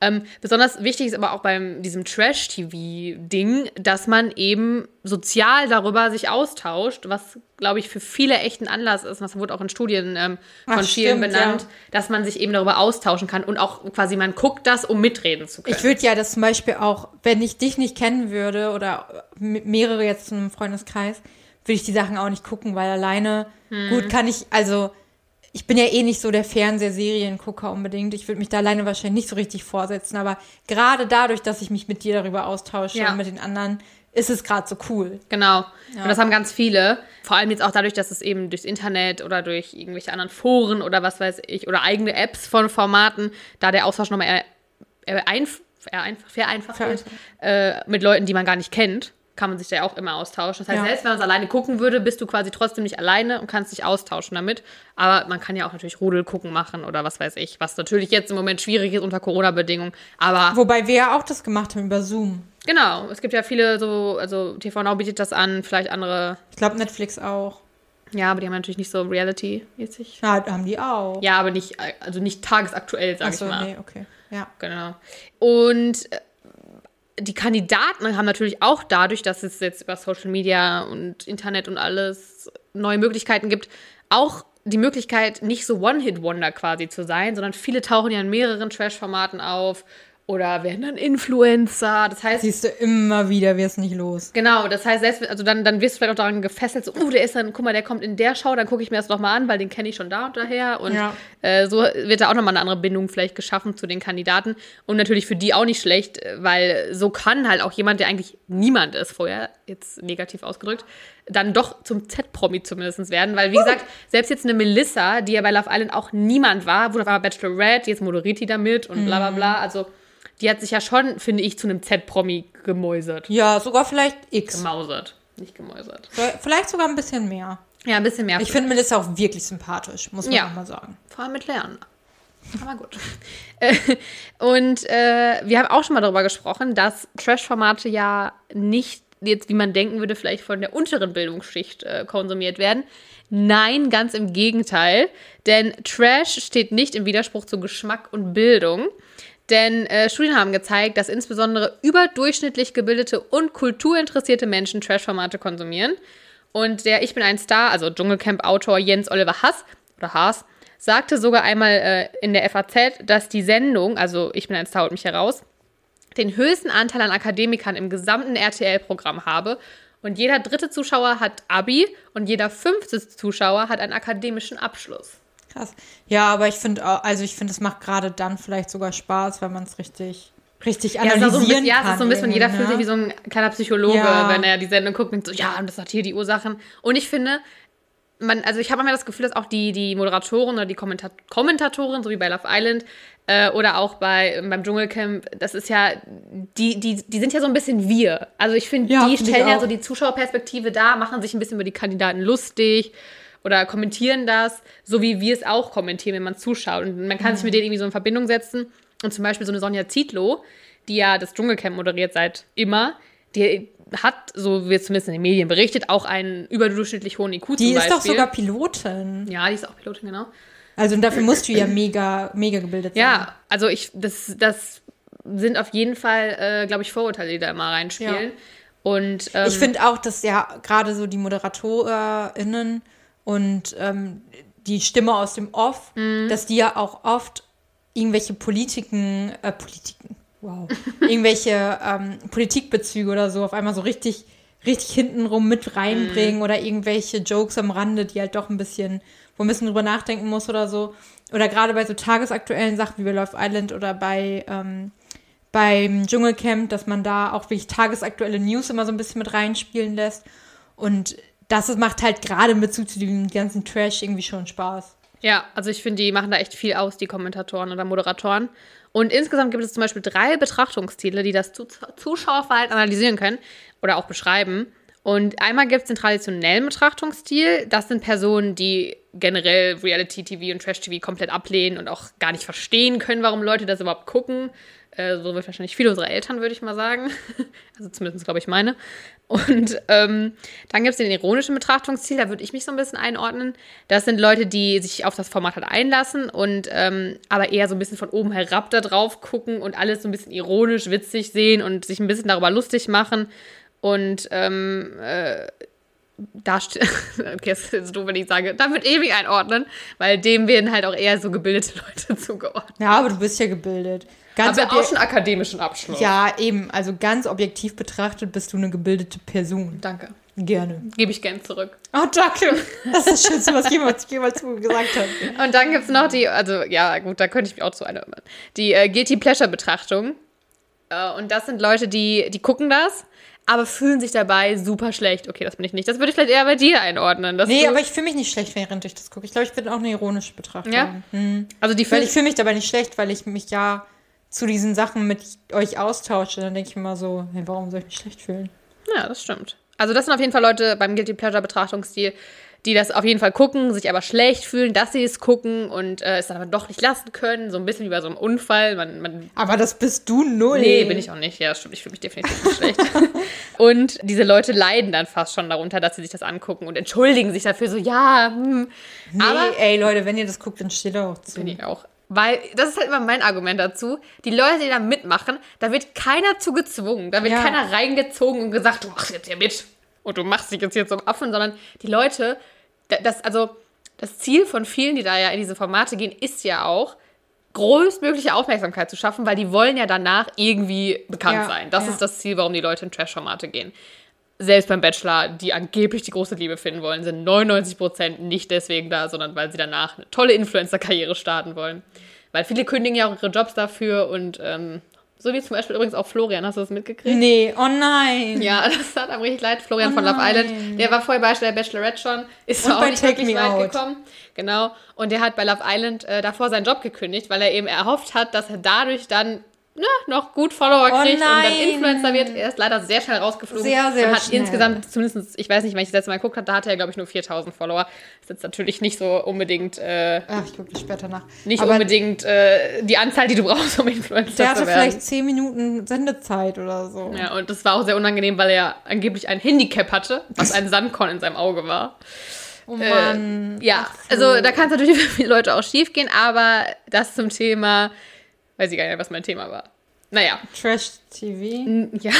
Ähm, besonders wichtig ist aber auch beim diesem Trash-TV-Ding, dass man eben sozial darüber sich austauscht, was glaube ich, für viele echt ein Anlass ist. Das wurde auch in Studien ähm, von Ach, vielen stimmt, benannt, ja. dass man sich eben darüber austauschen kann und auch quasi man guckt das, um mitreden zu können. Ich würde ja das zum Beispiel auch, wenn ich dich nicht kennen würde oder m- mehrere jetzt in einem Freundeskreis, würde ich die Sachen auch nicht gucken, weil alleine, Hm. gut, kann ich, also ich bin ja eh nicht so der Fernsehseriengucker unbedingt. Ich würde mich da alleine wahrscheinlich nicht so richtig vorsetzen, aber gerade dadurch, dass ich mich mit dir darüber austausche Ja. und mit den anderen, ist es gerade so cool. Genau. Und das haben ganz viele. Vor allem jetzt auch dadurch, dass es eben durchs Internet oder durch irgendwelche anderen Foren oder was weiß ich oder eigene Apps von Formaten, da der Austausch nochmal vereinfacht wird, äh, mit Leuten, die man gar nicht kennt, kann man sich da ja auch immer austauschen. Das heißt, Ja. selbst wenn man es alleine gucken würde, bist du quasi trotzdem nicht alleine und kannst dich austauschen damit. Aber man kann ja auch natürlich Rudel gucken machen oder was weiß ich, was natürlich jetzt im Moment schwierig ist unter Corona-Bedingungen. Aber Wobei wir ja auch das gemacht haben über Zoom. genau, es gibt ja viele so, also TV Now bietet das an, vielleicht andere Ich glaube Netflix auch. Ja, aber die haben natürlich nicht so Reality-mäßig. Na, haben die auch. Ja, aber nicht, also nicht tagesaktuell, sag Achso, ich mal. nee, okay. Ja. Genau. Und äh, die Kandidaten haben natürlich auch dadurch, dass es jetzt über Social Media und Internet und alles neue Möglichkeiten gibt, auch die Möglichkeit, nicht so One-Hit-Wonder quasi zu sein, sondern viele tauchen ja in mehreren Trash-Formaten auf oder werden dann Influencer. Das heißt, Siehst du immer wieder, wirst nicht los. Genau, das heißt, selbst, also dann, dann wirst du vielleicht auch daran gefesselt, so, oh, der ist dann, guck mal, der kommt in der Show, dann gucke ich mir das nochmal an, weil den kenne ich schon da und daher. Und Ja. äh, so wird da auch nochmal eine andere Bindung vielleicht geschaffen zu den Kandidaten. Und natürlich für die auch nicht schlecht, weil so kann halt auch jemand, der eigentlich niemand ist vorher, jetzt negativ ausgedrückt, dann doch zum Z-Promi zumindest werden. Weil, wie gesagt, selbst jetzt eine Melissa, die ja bei Love Island auch niemand war, wurde auf einmal Bachelorette, jetzt moderiert die damit und bla bla bla. Also, die hat sich ja schon, finde ich, zu einem Z-Promi gemäusert. Ja, sogar vielleicht X. Gemausert, nicht gemäusert. Vielleicht sogar ein bisschen mehr. Ja, ein bisschen mehr. Ich finde Melissa auch wirklich sympathisch, muss man Ja. auch mal sagen. vor allem mit Lernen. Aber gut. [laughs] Und äh, wir haben auch schon mal darüber gesprochen, dass Trash-Formate ja nicht jetzt, wie man denken würde, vielleicht von der unteren Bildungsschicht äh, konsumiert werden. Nein, ganz im Gegenteil. Denn Trash steht nicht im Widerspruch zu Geschmack und Bildung. Denn äh, Studien haben gezeigt, dass insbesondere überdurchschnittlich gebildete und kulturinteressierte Menschen Trash-Formate konsumieren. Und der Ich bin ein Star, also Dschungelcamp-Autor Jens Oliver Haas oder Haas, sagte sogar einmal äh, in der FAZ, dass die Sendung, also Ich bin ein Star, holt mich heraus, den höchsten Anteil an Akademikern im gesamten RTL-Programm habe. Und jeder dritte Zuschauer hat Abi und jeder fünfte Zuschauer hat einen akademischen Abschluss. Krass. Ja, aber ich finde, auch- also ich finde, es macht gerade dann vielleicht sogar Spaß, wenn man es richtig, richtig Ja, analysieren so ein bisschen, ja, es kann. ist so ein bisschen, jeder fühlt sich ne? wie so ein kleiner Psychologe, Ja. wenn er die Sendung guckt und so, ja, und das hat hier die Ursachen. Und ich finde, man, also ich habe manchmal das Gefühl, dass auch die, die Moderatoren oder die Kommentat Kommentatoren, so wie bei Love Island äh, oder auch bei, beim Dschungelcamp, das ist ja, die, die, die sind ja so ein bisschen wir. Also ich finde, Ja, die find stellen ja so die Zuschauerperspektive da, machen sich ein bisschen über die Kandidaten lustig oder kommentieren das, so wie wir es auch kommentieren, wenn man zuschaut. Und man kann sich mit denen irgendwie so in Verbindung setzen. Und zum Beispiel so eine Sonja Zietlow, die ja das Dschungelcamp moderiert seit immer, die hat, so wird zumindest in den Medien berichtet, auch einen überdurchschnittlich hohen IQ Die ist doch sogar Pilotin. Ja, die ist auch Pilotin, genau. Also dafür musst du ja mega, mega gebildet sein. Ja, also ich, das, das sind auf jeden Fall, äh, glaube ich, Vorurteile, die da immer reinspielen. Ja. Und ähm, Ich finde auch, dass ja gerade so die ModeratorInnen und ähm, die Stimme aus dem Off, Mhm. dass die ja auch oft irgendwelche Politiken, äh, Politiken, wow, [laughs] irgendwelche ähm, Politikbezüge oder so auf einmal so richtig, richtig hintenrum mit Mhm. reinbringen oder irgendwelche Jokes am Rande, die halt doch ein bisschen, wo man ein bisschen drüber nachdenken muss oder so. Oder gerade bei so tagesaktuellen Sachen wie bei Love Island oder bei ähm, beim Dschungelcamp, dass man da auch wirklich tagesaktuelle News immer so ein bisschen mit reinspielen lässt. Und das macht halt gerade in Bezug zu dem ganzen Trash irgendwie schon Spaß. Ja, also ich finde, die machen da echt viel aus, die Kommentatoren oder Moderatoren. Und insgesamt gibt es zum Beispiel drei Betrachtungsstile, die das Zu- Zuschauerverhalten analysieren können oder auch beschreiben. Und einmal gibt es den traditionellen Betrachtungsstil. Das sind Personen, die generell Reality-TV und Trash-TV komplett ablehnen und auch gar nicht verstehen können, warum Leute das überhaupt gucken. Äh, so wird wahrscheinlich viele unserer Eltern, würde ich mal sagen. [laughs] Also zumindest, glaube ich, meine. Und ähm, dann gibt es den ironischen Betrachtungsstil, da würde ich mich so ein bisschen einordnen. Das sind Leute, die sich auf das Format halt einlassen und ähm, aber eher so ein bisschen von oben herab da drauf gucken und alles so ein bisschen ironisch, witzig sehen und sich ein bisschen darüber lustig machen. Und ähm, äh, da [laughs] okay, das ist jetzt doof, wenn ich sage, da wird ewig einordnen, weil dem werden halt auch eher so gebildete [laughs] Leute zugeordnet. Ja, aber du bist ja gebildet. Ganz Aber auch schon akademischen Abschluss. ja, eben. Also ganz objektiv betrachtet bist du eine gebildete Person. Danke. Gerne. Gebe ich gern zurück. Oh, danke. Das ist das Schönste, was jemals, jemals gesagt hat. Und dann gibt es noch die, also ja, gut, da könnte ich mich auch zu einer Die äh, Guilty Pleasure-Betrachtung. Äh, und das sind Leute, die, die gucken das, aber fühlen sich dabei super schlecht. Okay, das bin ich nicht. Das würde ich vielleicht eher bei dir einordnen. Nee, aber ich fühle mich nicht schlecht, während ich das gucke. Ich glaube, ich bin auch eine ironische Betrachtung. Ja? Hm. Also die Weil ich fühle mich dabei nicht schlecht, weil ich mich ja zu diesen Sachen mit euch austausche. Dann denke ich immer so, hey, warum soll ich mich schlecht fühlen? Ja, das stimmt. Also das sind auf jeden Fall Leute beim Guilty Pleasure Betrachtungsstil, die das auf jeden Fall gucken, sich aber schlecht fühlen, dass sie es gucken und äh, es dann aber doch nicht lassen können. So ein bisschen wie bei so einem Unfall. Man, man Aber das bist du null. Nee, bin ich auch nicht. Ja, das stimmt. Ich fühle mich definitiv nicht schlecht. [laughs] Und diese Leute leiden dann fast schon darunter, dass sie sich das angucken und entschuldigen sich dafür so, ja, hm. Nee, Aber ey, Leute, wenn ihr das guckt, dann steht auch zu. bin ich auch. Weil, das ist halt immer mein Argument dazu. Die Leute, die da mitmachen, da wird keiner zu gezwungen. Da wird Ja. keiner reingezogen und gesagt, du machst jetzt hier mit. Und du machst dich jetzt hier zum Affen, sondern die Leute, da- das, also, das Ziel von vielen, die da ja in diese Formate gehen, ist ja auch, größtmögliche Aufmerksamkeit zu schaffen, weil die wollen ja danach irgendwie bekannt Ja, sein. Das ja. ist das Ziel, warum die Leute in Trash-Formate gehen. Selbst beim Bachelor, die angeblich die große Liebe finden wollen, sind 99% nicht deswegen da, sondern weil sie danach eine tolle Influencer-Karriere starten wollen. Weil viele kündigen ja auch ihre Jobs dafür und ähm, so wie zum Beispiel übrigens auch Florian, hast du das mitgekriegt? Nee, oh nein. Ja, [laughs] das hat einem richtig leid. Florian Oh von Love. Island, der war vorher bei der Bachelorette schon, ist Und auch bei nicht Take wirklich Me weit Out. gekommen. Genau. Und der hat bei Love Island äh, davor seinen Job gekündigt, weil er eben erhofft hat, dass er dadurch dann ne, noch gut Follower Oh kriegt und dann nein. Influencer wird. Er ist leider sehr schnell rausgeflogen. Sehr, sehr und hat schnell. insgesamt, zumindest, ich weiß nicht, wenn ich das letzte Mal geguckt habe, da hatte er, glaube ich, nur 4000 Follower. Das ist jetzt natürlich nicht so unbedingt, äh, Ach, ich gucke später nach. nicht Aber unbedingt äh, die Anzahl, die du brauchst, um Influencer der hatte zu werden. vielleicht 10 Minuten Sendezeit oder so. Ja, und das war auch sehr unangenehm, weil er angeblich ein Handicap hatte, was ein Sandkorn in seinem Auge war. Oh Mann. Ja, also da kann es natürlich [laughs] für viele Leute auch schief gehen, aber das zum Thema, weiß ich gar nicht, was mein Thema war. Naja, Trash-TV. [laughs] ja,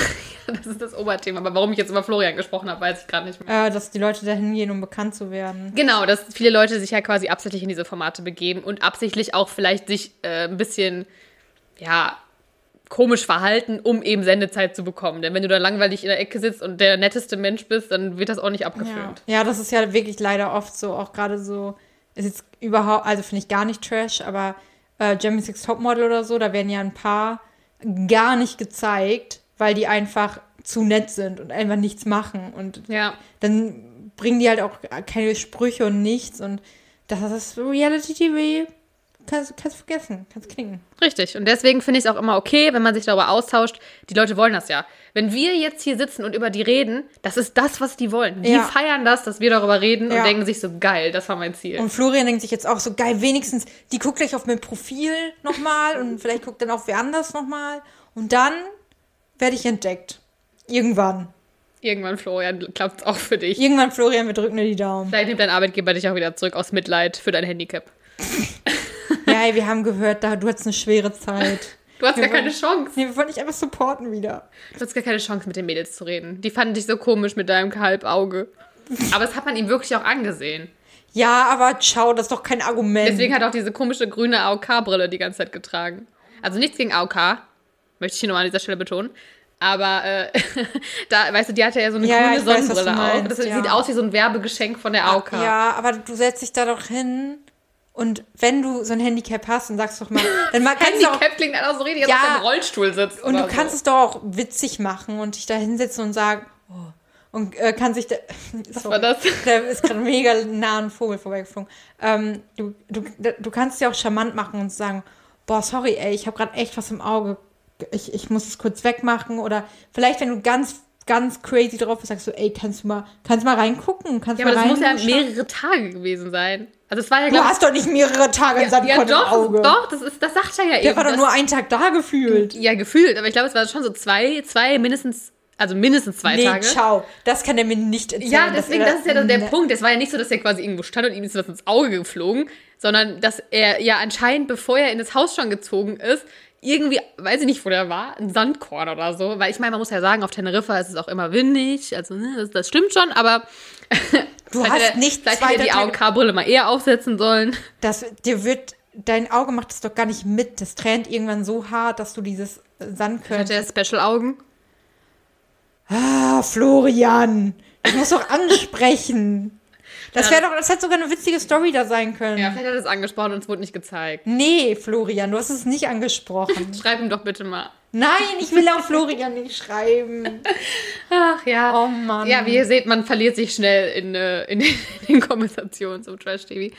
das ist das Oberthema. Aber warum ich jetzt über Florian gesprochen habe, weiß ich gerade nicht mehr. Äh, dass die Leute dahin gehen, um bekannt zu werden. Genau, dass viele Leute sich ja quasi absichtlich in diese Formate begeben und absichtlich auch vielleicht sich äh, ein bisschen, ja, komisch verhalten, um eben Sendezeit zu bekommen. Denn wenn du da langweilig in der Ecke sitzt und der netteste Mensch bist, dann wird das auch nicht Ja. abgefilmt. ja, das ist ja wirklich leider oft so, auch gerade so, ist jetzt überhaupt, also finde ich gar nicht Trash, aber äh, Jeremy Six Topmodel oder so, da werden ja ein paar gar nicht gezeigt, weil die einfach zu nett sind und einfach nichts machen. Und Ja. dann bringen die halt auch keine Sprüche und nichts. Und das ist Reality-TV. Kannst, kannst vergessen, kannst knicken. Richtig. Und deswegen finde ich es auch immer okay, wenn man sich darüber austauscht. Die Leute wollen das ja. Wenn wir jetzt hier sitzen und über die reden, das ist das, was die wollen. Die Ja. feiern das, dass wir darüber reden Ja. und denken sich so, geil, das war mein Ziel. Und Florian denkt sich jetzt auch so, geil, wenigstens, die guckt gleich auf mein Profil nochmal und [laughs] vielleicht guckt dann auch wer anders nochmal. Und dann werde ich entdeckt. Irgendwann. Irgendwann, Florian, klappt es auch für dich. Irgendwann, Florian, wir drücken dir die Daumen. Vielleicht nimmt dein Arbeitgeber dich auch wieder zurück aus Mitleid für dein Handicap. [laughs] Ja, ey, wir haben gehört, da, du hattest eine schwere Zeit. [laughs] Du hast Wir gar keine wollen- Chance. Nee, wir wollen dich einfach supporten wieder. Du hast gar keine Chance, mit den Mädels zu reden. Die fanden dich so komisch mit deinem Halbauge. Aber das hat man ihm wirklich auch angesehen. Ja, aber ciao, das ist doch kein Argument. Deswegen hat er auch diese komische grüne AOK-Brille die ganze Zeit getragen. Also nichts gegen AOK, möchte ich hier nochmal an dieser Stelle betonen. Aber äh, [laughs] da, weißt du, die hatte ja so eine Ja, grüne ich weiß, Sonnenbrille auf. Das ja. sieht aus wie so ein Werbegeschenk von der AOK. Ja, aber du setzt dich da doch hin und wenn du so ein Handicap hast, dann sagst du doch mal, dann kannst du auch, Handicap klingt einfach so richtig, als Ja. ob er im Rollstuhl sitzt. und du oder kannst so. es doch auch witzig machen und dich da hinsetzen und sagen, oh, und äh, kann sich da, [laughs] Was sorry, war das? da ist gerade mega nah ein Vogel vorbeigeflogen. Ähm, du, du, du kannst ja auch charmant machen und sagen, boah, sorry, ey, ich habe gerade echt was im Auge. Ich, ich muss es kurz wegmachen. Oder vielleicht, wenn du ganz, ganz crazy drauf bist, sagst du, ey, kannst du mal, kannst du mal reingucken? Kannst Ja, mal aber das muss ja mehrere Tage gewesen sein. Also es war ja, Du hast doch nicht mehrere Tage in ja, ja, Sandkorn im doch, Auge. doch, das, ist, das sagt er ja eben. Der war doch nur einen Tag da gefühlt. Ja, gefühlt, aber ich glaube, es waren schon so zwei, zwei mindestens Also mindestens zwei Nee, Tage. ciao. Das kann er mir nicht erzählen. Ja, deswegen, das ist ja dann der Ne. Punkt. Es war ja nicht so, dass er quasi irgendwo stand und ihm ist was ins Auge geflogen, sondern dass er ja anscheinend, bevor er in das Haus schon gezogen ist, irgendwie, weiß ich nicht, wo der war, ein Sandkorn oder so. Weil ich meine, man muss ja sagen, auf Teneriffa ist es auch immer windig. Also, ne, das, das stimmt schon, aber. [laughs] Du hast hätte nicht Vielleicht hätte die AOK-Brille mal eher aufsetzen sollen. Das, dir wird, dein Auge macht es doch gar nicht mit. Das tränt irgendwann so hart, dass du dieses Sandkörnchen. Hat er Special-Augen? Ah, Florian. Ich muss doch ansprechen. Das wäre doch, das hätte sogar eine witzige Story da sein können. Ja, vielleicht hat er es angesprochen und es wurde nicht gezeigt. Nee, Florian, du hast es nicht angesprochen. [laughs] Schreib ihm doch bitte mal. Nein, ich will auch Florian nicht schreiben. [laughs] Ach ja. Oh Mann. Ja, wie ihr seht, man verliert sich schnell in, äh, in, den, [laughs] in den Konversationen zum Trash-TV.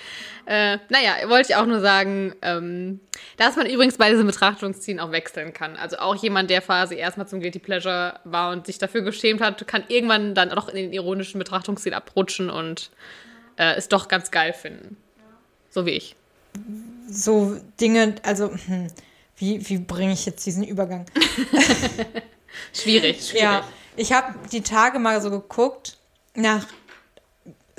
Äh, naja, wollte ich auch nur sagen, ähm, dass man übrigens bei diesem Betrachtungsziehen auch wechseln kann. Also auch jemand, der quasi erstmal zum Guilty Pleasure war und sich dafür geschämt hat, kann irgendwann dann auch in den ironischen Betrachtungsstil abrutschen und äh, es doch ganz geil finden. So wie ich. So Dinge, also, hm, wie, wie bringe ich jetzt diesen Übergang? Schwierig, [laughs] schwierig. Ja, ich habe die Tage mal so geguckt nach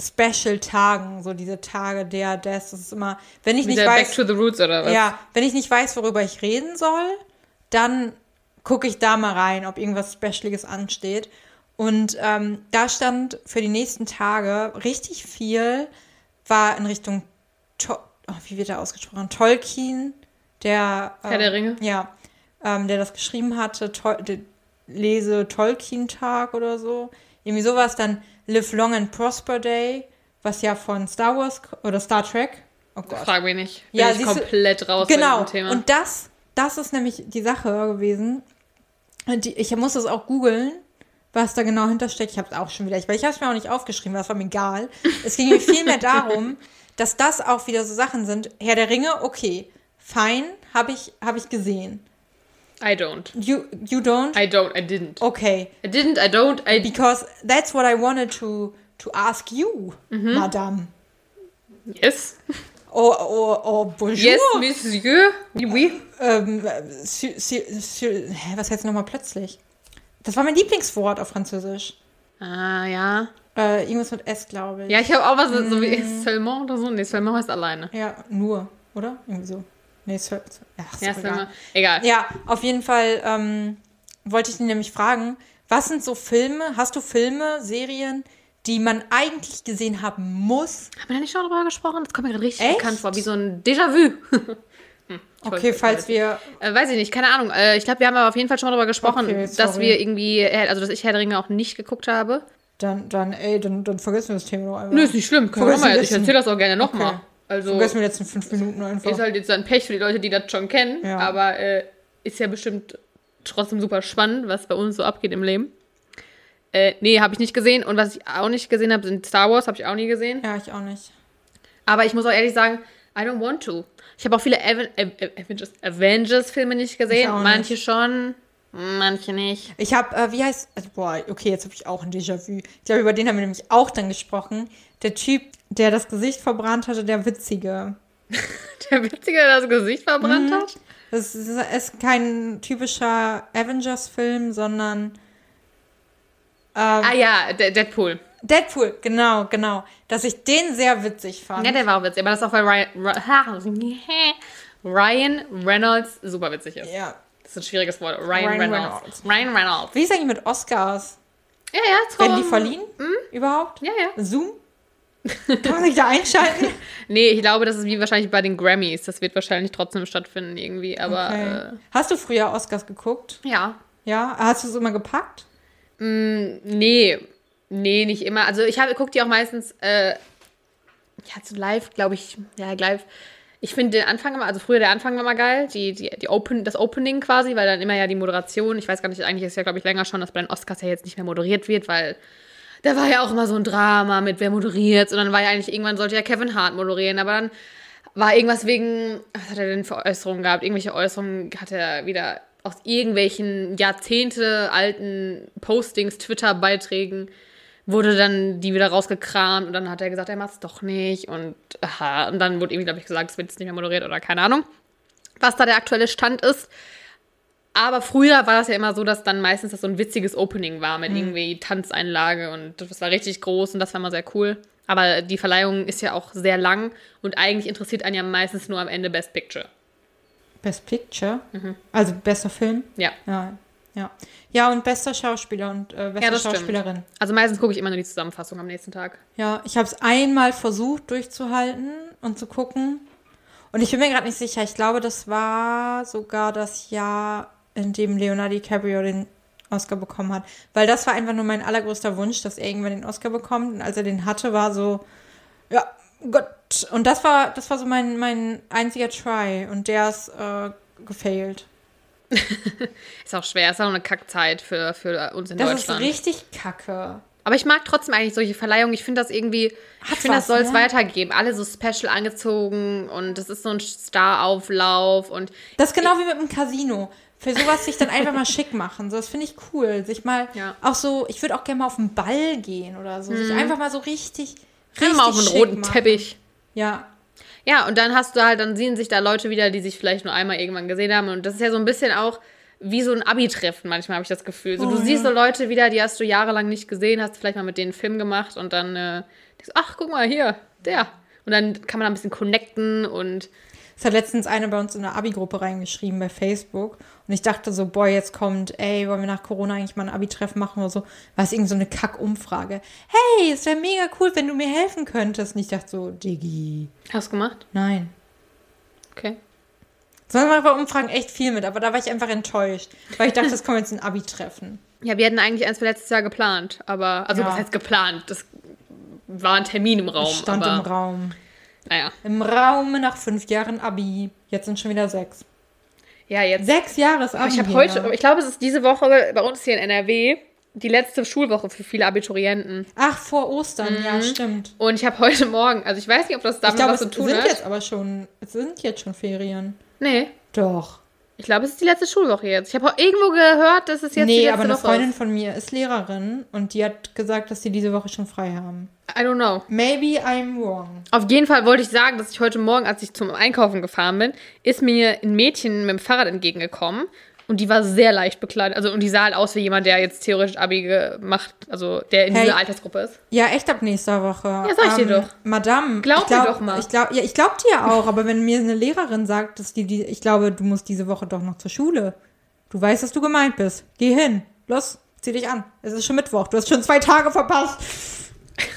Special-Tagen, so diese Tage der, des, das ist immer, wenn ich nicht Wieder weiß, Back to the Roots oder was? ja, wenn ich nicht weiß, worüber ich reden soll, dann gucke ich da mal rein, ob irgendwas Specialiges ansteht. Und ähm, da stand für die nächsten Tage richtig viel, war in Richtung, to oh, wie wird er ausgesprochen? Tolkien, der. Herr ähm, der Ringe? Ja, ähm, der das geschrieben hatte, der Lese Tolkien-Tag oder so. Irgendwie sowas. Dann Live Long and Prosper Day, was ja von Star Wars oder Star Trek. Oh Gott. Frag mich nicht. Bin Ja, ich komplett raus Genau. Thema. Und das, das ist nämlich die Sache gewesen. Und die, ich muss das auch googeln, was da genau hintersteckt. Ich habe es auch schon wieder, weil ich habe es mir auch nicht aufgeschrieben, das war mir egal. Es ging mir vielmehr darum, [laughs] dass das auch wieder so Sachen sind. Herr der Ringe, okay, fein, habe ich, hab ich gesehen. I don't. You, you don't? I don't. I didn't. Okay, I didn't. I don't. I because that's what I wanted to, to ask you, Mhm. Madame. Yes. Oh, oh, oh, bonjour. Yes, Monsieur. Oui. Ähm, äh, was heißt nochmal plötzlich? Das war mein Lieblingswort auf Französisch. Ah, ja. Äh, irgendwas mit S, glaube ich. Ja, ich habe auch was so wie Mhm. Seulement oder so. Nee, Seulement heißt alleine. Ja, nur, oder? Irgendwie so. Nee, Sir, ja, egal. Seulement. Egal. ja, auf jeden Fall ähm, wollte ich dich nämlich fragen, was sind so Filme, hast du Filme, Serien, die man eigentlich gesehen haben muss? Haben wir da nicht schon drüber gesprochen? Das kommt mir gerade richtig Echt? bekannt vor, wie so ein Déjà-vu. [laughs] Hm, Okay, falls wir Äh, weiß ich nicht, keine Ahnung. Äh, ich glaube, wir haben aber auf jeden Fall schon darüber gesprochen, Okay, dass wir irgendwie, also dass ich Herr der Ringe auch nicht geguckt habe. dann, dann, ey, dann, dann vergessen wir das Thema doch einfach. Nö, ist nicht schlimm. Können wir mal. wir Ich erzähle das auch gerne nochmal. Okay. Also Vergessen wir die letzten fünf Minuten einfach. ist halt jetzt ein Pech für die Leute, die das schon kennen. Ja. Aber äh, ist ja bestimmt trotzdem super spannend, was bei uns so abgeht im Leben. Äh, nee, habe ich nicht gesehen. Und was ich auch nicht gesehen habe, sind Star Wars, habe ich auch nie gesehen. ja, ich auch nicht. Aber ich muss auch ehrlich sagen, I don't want to. Ich habe auch viele Av- Avengers, Avengers-Filme nicht gesehen. Ich auch manche schon, manche nicht. Ich habe, äh, wie heißt, also, boah, okay, jetzt habe ich auch ein Déjà-vu. Ich glaube, über den haben wir nämlich auch dann gesprochen. Der Typ, der das Gesicht verbrannt hatte, der Witzige. [laughs] Der Witzige, der das Gesicht verbrannt hat. Das ist, ist kein typischer Avengers-Film, sondern Ah ja, Deadpool. Deadpool, genau, genau. Dass ich den sehr witzig fand. Ja, der war auch witzig. Aber das ist auch, weil Ryan, Ryan Reynolds super witzig ist. ja. Das ist ein schwieriges Wort. Ryan, Ryan Reynolds. Reynolds. Ryan Reynolds. Wie ist eigentlich mit Oscars? Ja, ja, jetzt Werden die verliehen? Überhaupt? Ja, ja. Zoom? [laughs] Kann man sich da einschalten? [laughs] Nee, ich glaube, das ist wie wahrscheinlich bei den Grammys. Das wird wahrscheinlich trotzdem stattfinden irgendwie. Aber Okay. Hast du früher Oscars geguckt? äh, ja. Ja? Hast du es immer gepackt? Nee, nee, nicht immer. Also ich habe, guck die auch meistens, äh, ja, zu live, glaube ich, ja, live. Ich finde den Anfang immer, also früher der Anfang war mal geil, die, die, die Open, das Opening quasi, weil dann immer ja die Moderation, ich weiß gar nicht, eigentlich ist ja, glaube ich, länger schon, dass bei den Oscars ja jetzt nicht mehr moderiert wird, weil da war ja auch immer so ein Drama mit wer moderiert und dann war ja eigentlich, irgendwann sollte ja Kevin Hart moderieren, aber dann war irgendwas wegen, was hat er denn für Äußerungen gehabt? Irgendwelche Äußerungen hat er wieder aus irgendwelchen Jahrzehnte alten Postings, Twitter-Beiträgen, wurde dann die wieder rausgekramt und dann hat er gesagt, er macht es doch nicht und aha, und dann wurde irgendwie, glaube ich, gesagt, es wird jetzt nicht mehr moderiert oder keine Ahnung, was da der aktuelle Stand ist. Aber früher war das ja immer so, dass dann meistens das so ein witziges Opening war Mhm. mit irgendwie Tanzeinlage und das war richtig groß und das war immer sehr cool. Aber die Verleihung ist ja auch sehr lang und eigentlich interessiert einen ja meistens nur am Ende Best Picture. Best Picture? Mhm. Also bester Film? Ja. Ja. Ja, ja und bester Schauspieler und äh, beste Ja, das stimmt. Schauspielerin. Also meistens gucke ich immer nur die Zusammenfassung am nächsten Tag. Ja, ich habe es einmal versucht durchzuhalten und zu gucken. Und ich bin mir gerade nicht sicher. Ich glaube, das war sogar das Jahr, in dem Leonardo DiCaprio den Oscar bekommen hat. Weil das war einfach nur mein allergrößter Wunsch, dass er irgendwann den Oscar bekommt. Und als er den hatte, war so, ja, Gott. Und das war, das war so mein, mein einziger Try. Und der ist äh, gefailt. [laughs] Ist auch schwer, ist auch eine Kackzeit für, für uns in Das Deutschland. ist richtig kacke. Aber ich mag trotzdem eigentlich solche Verleihungen. Ich finde das irgendwie, ich Hat finde, das soll es ne? weitergeben. Alle so special angezogen und es ist so ein Starauflauf und Das ist genau wie mit dem Casino. Für sowas sich dann einfach mal schick machen. So, das finde ich cool. Sich mal Ja. auch so, ich würde auch gerne mal auf den Ball gehen oder so. Sich einfach mal so richtig, richtig mal auf einen roten machen. Teppich. Ja. Ja, und dann hast du halt, dann sehen sich da Leute wieder, die sich vielleicht nur einmal irgendwann gesehen haben. Und das ist ja so ein bisschen auch wie so ein Abi-Treffen, manchmal habe ich das Gefühl. So, Oh, du ja. siehst so Leute wieder, die hast du jahrelang nicht gesehen, hast vielleicht mal mit denen einen Film gemacht und dann äh, denkst du, ach, guck mal hier, der. Und dann kann man da ein bisschen connecten und Es hat letztens eine bei uns in der Abi-Gruppe reingeschrieben bei Facebook. Und ich dachte so, boah, jetzt kommt, ey, wollen wir nach Corona eigentlich mal ein Abi-Treffen machen oder so? War es irgend so eine Kack-Umfrage. Hey, es wäre mega cool, wenn du mir helfen könntest. Und ich dachte so, Diggi, hast du gemacht? nein. Okay. Sonst mache ich bei Umfragen echt viel mit, aber da war ich einfach enttäuscht. Weil ich dachte, das kommt jetzt ein Abi-Treffen. Ja, wir hatten eigentlich eins für letztes Jahr geplant, aber, also Ja. was heißt geplant? Das war ein Termin im Raum. Stand aber, im Raum. Naja. Im Raum nach fünf Jahren Abi. Jetzt sind schon wieder sechs. Ja, jetzt. Sechs Jahre ist Abi. Ich habe heute, ich glaube, es ist diese Woche bei uns hier in NRW die letzte Schulwoche für viele Abiturienten. Ach, vor Ostern, ja, stimmt. Und ich habe heute Morgen, also ich weiß nicht, ob das Ich damit glaube, was es zu tun sind hat. jetzt aber schon, es sind jetzt schon Ferien. Nee, Doch. Ich glaube, es ist die letzte Schulwoche jetzt. Ich habe auch irgendwo gehört, dass es jetzt die nee, letzte aber eine Woche Freundin ist. von mir ist Lehrerin und die hat gesagt, dass sie diese Woche schon frei haben. I don't know. Maybe I'm wrong. Auf jeden Fall wollte ich sagen, dass ich heute Morgen, als ich zum Einkaufen gefahren bin, ist mir ein Mädchen mit dem Fahrrad entgegengekommen. Und die war sehr leicht bekleidet. Also, und die sah halt aus wie jemand, der jetzt theoretisch Abi gemacht, also der in Hey. dieser Altersgruppe ist. Ja, echt ab nächster Woche. Ja, sag ich dir doch. Madame. Glaub ich glaub, mir doch mal. Ich glaub, ja, ich glaub dir auch, aber wenn mir eine Lehrerin sagt, dass die, die, ich glaube, du musst diese Woche doch noch zur Schule. Du weißt, dass du gemeint bist. Geh hin. Los, zieh dich an. Es ist schon Mittwoch. Du hast schon zwei Tage verpasst. [laughs]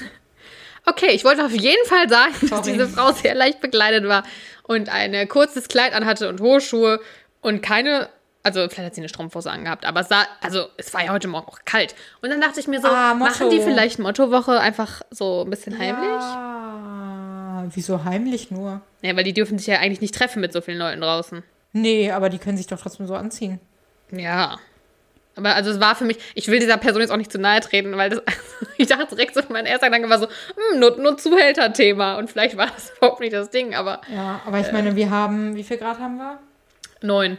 Okay, ich wollte auf jeden Fall sagen, dass Sorry. diese Frau sehr leicht bekleidet war und ein kurzes Kleid anhatte und hohe Schuhe und keine, also vielleicht hat sie eine Strumpfhose angehabt, aber es sah, also es war ja heute Morgen auch kalt. Und dann dachte ich mir so, Ah, machen die vielleicht Mottowoche einfach so ein bisschen heimlich? Ah, wieso heimlich nur? Ja, weil die dürfen sich ja eigentlich nicht treffen mit so vielen Leuten draußen. Nee, aber die können sich doch trotzdem so anziehen. Ja. Aber also es war für mich, ich will dieser Person jetzt auch nicht zu nahe treten, weil das, [laughs] ich dachte direkt so, mein erster Gedanke war so, hm, nur, nur Zuhälter-Thema. Und vielleicht war das überhaupt nicht das Ding, aber Ja, aber ich meine, wir haben, wie viel Grad haben wir? neun,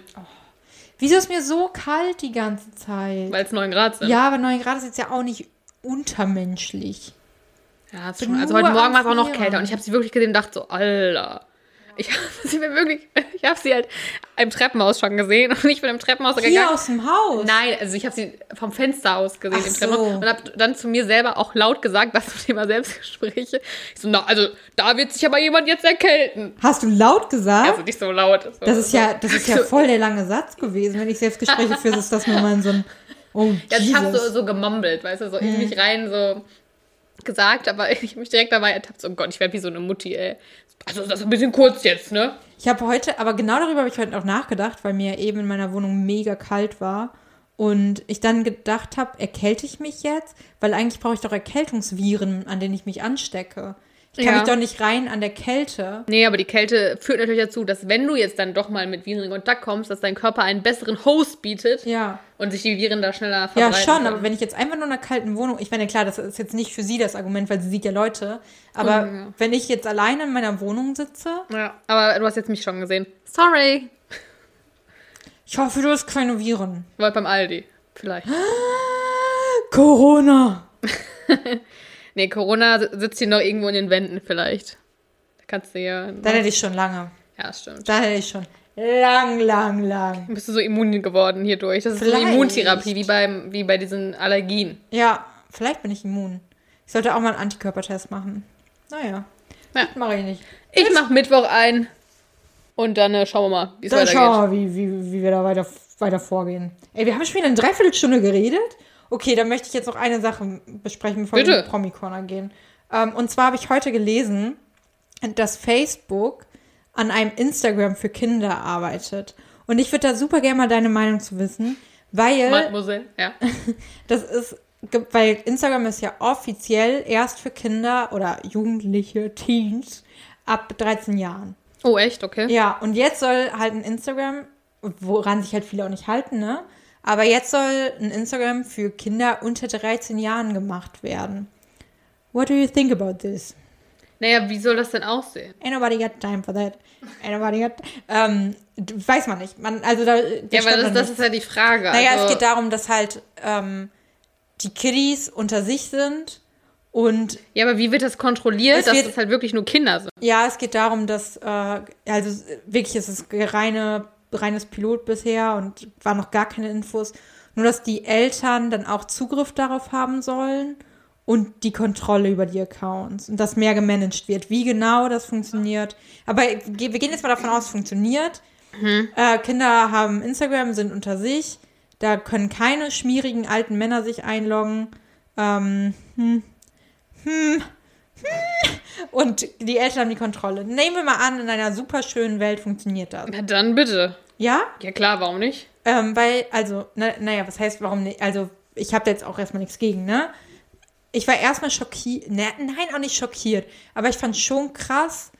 Wieso ist mir so kalt die ganze Zeit? weil es neun Grad sind. Ja, aber 9 Grad ist jetzt ja auch nicht untermenschlich. Ja, schon, also heute Morgen war es auch noch kälter und ich habe sie wirklich gesehen und dachte so, Alter. Ich habe sie mir wirklich, [laughs] ich habe sie halt im Treppenhaus schon gesehen und ich bin im Treppenhaus Hier gegangen. aus dem Haus. Nein, also ich habe sie vom Fenster aus gesehen Ach im Treppenhaus so. und habe dann zu mir selber auch laut gesagt, das zum Thema Selbstgespräche. Ich so, na, also da wird sich aber jemand jetzt erkälten. Hast du laut gesagt? Also nicht so laut. So, das ist so. ja, das ist ja voll der lange Satz gewesen. Wenn ich Selbstgespräche führe, ist das nur mal so ein. Oh, Ja, also ich habe so, so gemumbelt, weißt du, so in mich rein so gesagt, aber [laughs] ich mich direkt dabei ertappt, so oh Gott, ich werde wie so eine Mutti, ey. Also das ist ein bisschen kurz jetzt, ne? Ich habe heute, aber genau darüber habe ich heute auch nachgedacht, weil mir eben in meiner Wohnung mega kalt war. Und ich dann gedacht habe, erkälte ich mich jetzt? Weil eigentlich brauche ich doch Erkältungsviren, an denen ich mich anstecke. Ich kann Ja. mich doch nicht rein an der Kälte. Nee, aber die Kälte führt natürlich dazu, dass wenn du jetzt dann doch mal mit Viren in Kontakt kommst, dass dein Körper einen besseren Host bietet Ja. und sich die Viren da schneller Ja, verbreiten schon, können. aber wenn ich jetzt einfach nur in einer kalten Wohnung, ich meine, klar, das ist jetzt nicht für sie das Argument, weil sie sieht ja Leute, aber Mhm, ja. wenn ich jetzt alleine in meiner Wohnung sitze, Ja, aber du hast jetzt mich schon gesehen. Sorry. ich hoffe, du hast keine Viren. War beim Aldi. Vielleicht. [gasps] Corona! [laughs] Nee, Corona sitzt hier noch irgendwo in den Wänden vielleicht. Da kannst du ja. Dann hätte ich schon lange. Ja, stimmt. Da hätte ich schon. lang, lang, lang. Bist du so immun geworden hierdurch? Das ist so eine Vielleicht. Immuntherapie, wie, beim, wie bei diesen Allergien. Ja, vielleicht bin ich immun. Ich sollte auch mal einen Antikörpertest machen. Naja, Ja. mache ich nicht. Ich mach Mittwoch ein und dann äh, schauen wir mal, wie es Dann weitergeht. schauen wir, wie, wie, wie wir da weiter, weiter vorgehen. Ey, wir haben schon wieder eine Dreiviertelstunde geredet. Okay, dann möchte ich jetzt noch eine Sache besprechen, bevor wir in die Promi-Corner gehen. Ähm, und zwar habe ich heute gelesen, dass Facebook an einem Instagram für Kinder arbeitet. Und ich würde da super gerne mal deine Meinung zu wissen, weil Mademoiselle, ja. [laughs] das ist, weil Instagram ist ja offiziell erst für Kinder oder Jugendliche, [laughs] Teens ab 13 Jahren. Oh, echt? Okay. Ja, und jetzt soll halt ein Instagram, woran sich halt viele auch nicht halten, ne? Aber jetzt soll ein Instagram für Kinder unter 13 Jahren gemacht werden. What do you think about this? Naja, wie soll das denn aussehen? Ain't nobody got time for that. Ain't nobody got. Ähm, weiß man nicht. Man, also da, Ja, weil das, das ist ja die Frage. Naja, also, es geht darum, dass halt ähm, die Kiddies unter sich sind und Ja, aber wie wird das kontrolliert, Es dass wird- es halt wirklich nur Kinder sind? Ja, es geht darum, dass, äh, also wirklich ist es reine, reines Pilot bisher und waren noch gar keine Infos. Nur, dass die Eltern dann auch Zugriff darauf haben sollen und die Kontrolle über die Accounts und dass mehr gemanagt wird. Wie genau das funktioniert. Aber wir gehen jetzt mal davon aus, es funktioniert. Äh, Kinder haben Instagram, sind unter sich. Da können keine schmierigen alten Männer sich einloggen. Ähm, hm, hm, hm. Und die Eltern haben die Kontrolle. Nehmen wir mal an, in einer super schönen Welt funktioniert das. Na dann bitte. Ja? Ja klar, warum nicht? Ähm, weil, also, na, naja, was heißt, warum nicht? Also, ich habe da jetzt auch erstmal nichts gegen, ne? Ich war erstmal schockiert. Ne, nein, auch nicht schockiert. Aber ich fand schon krass,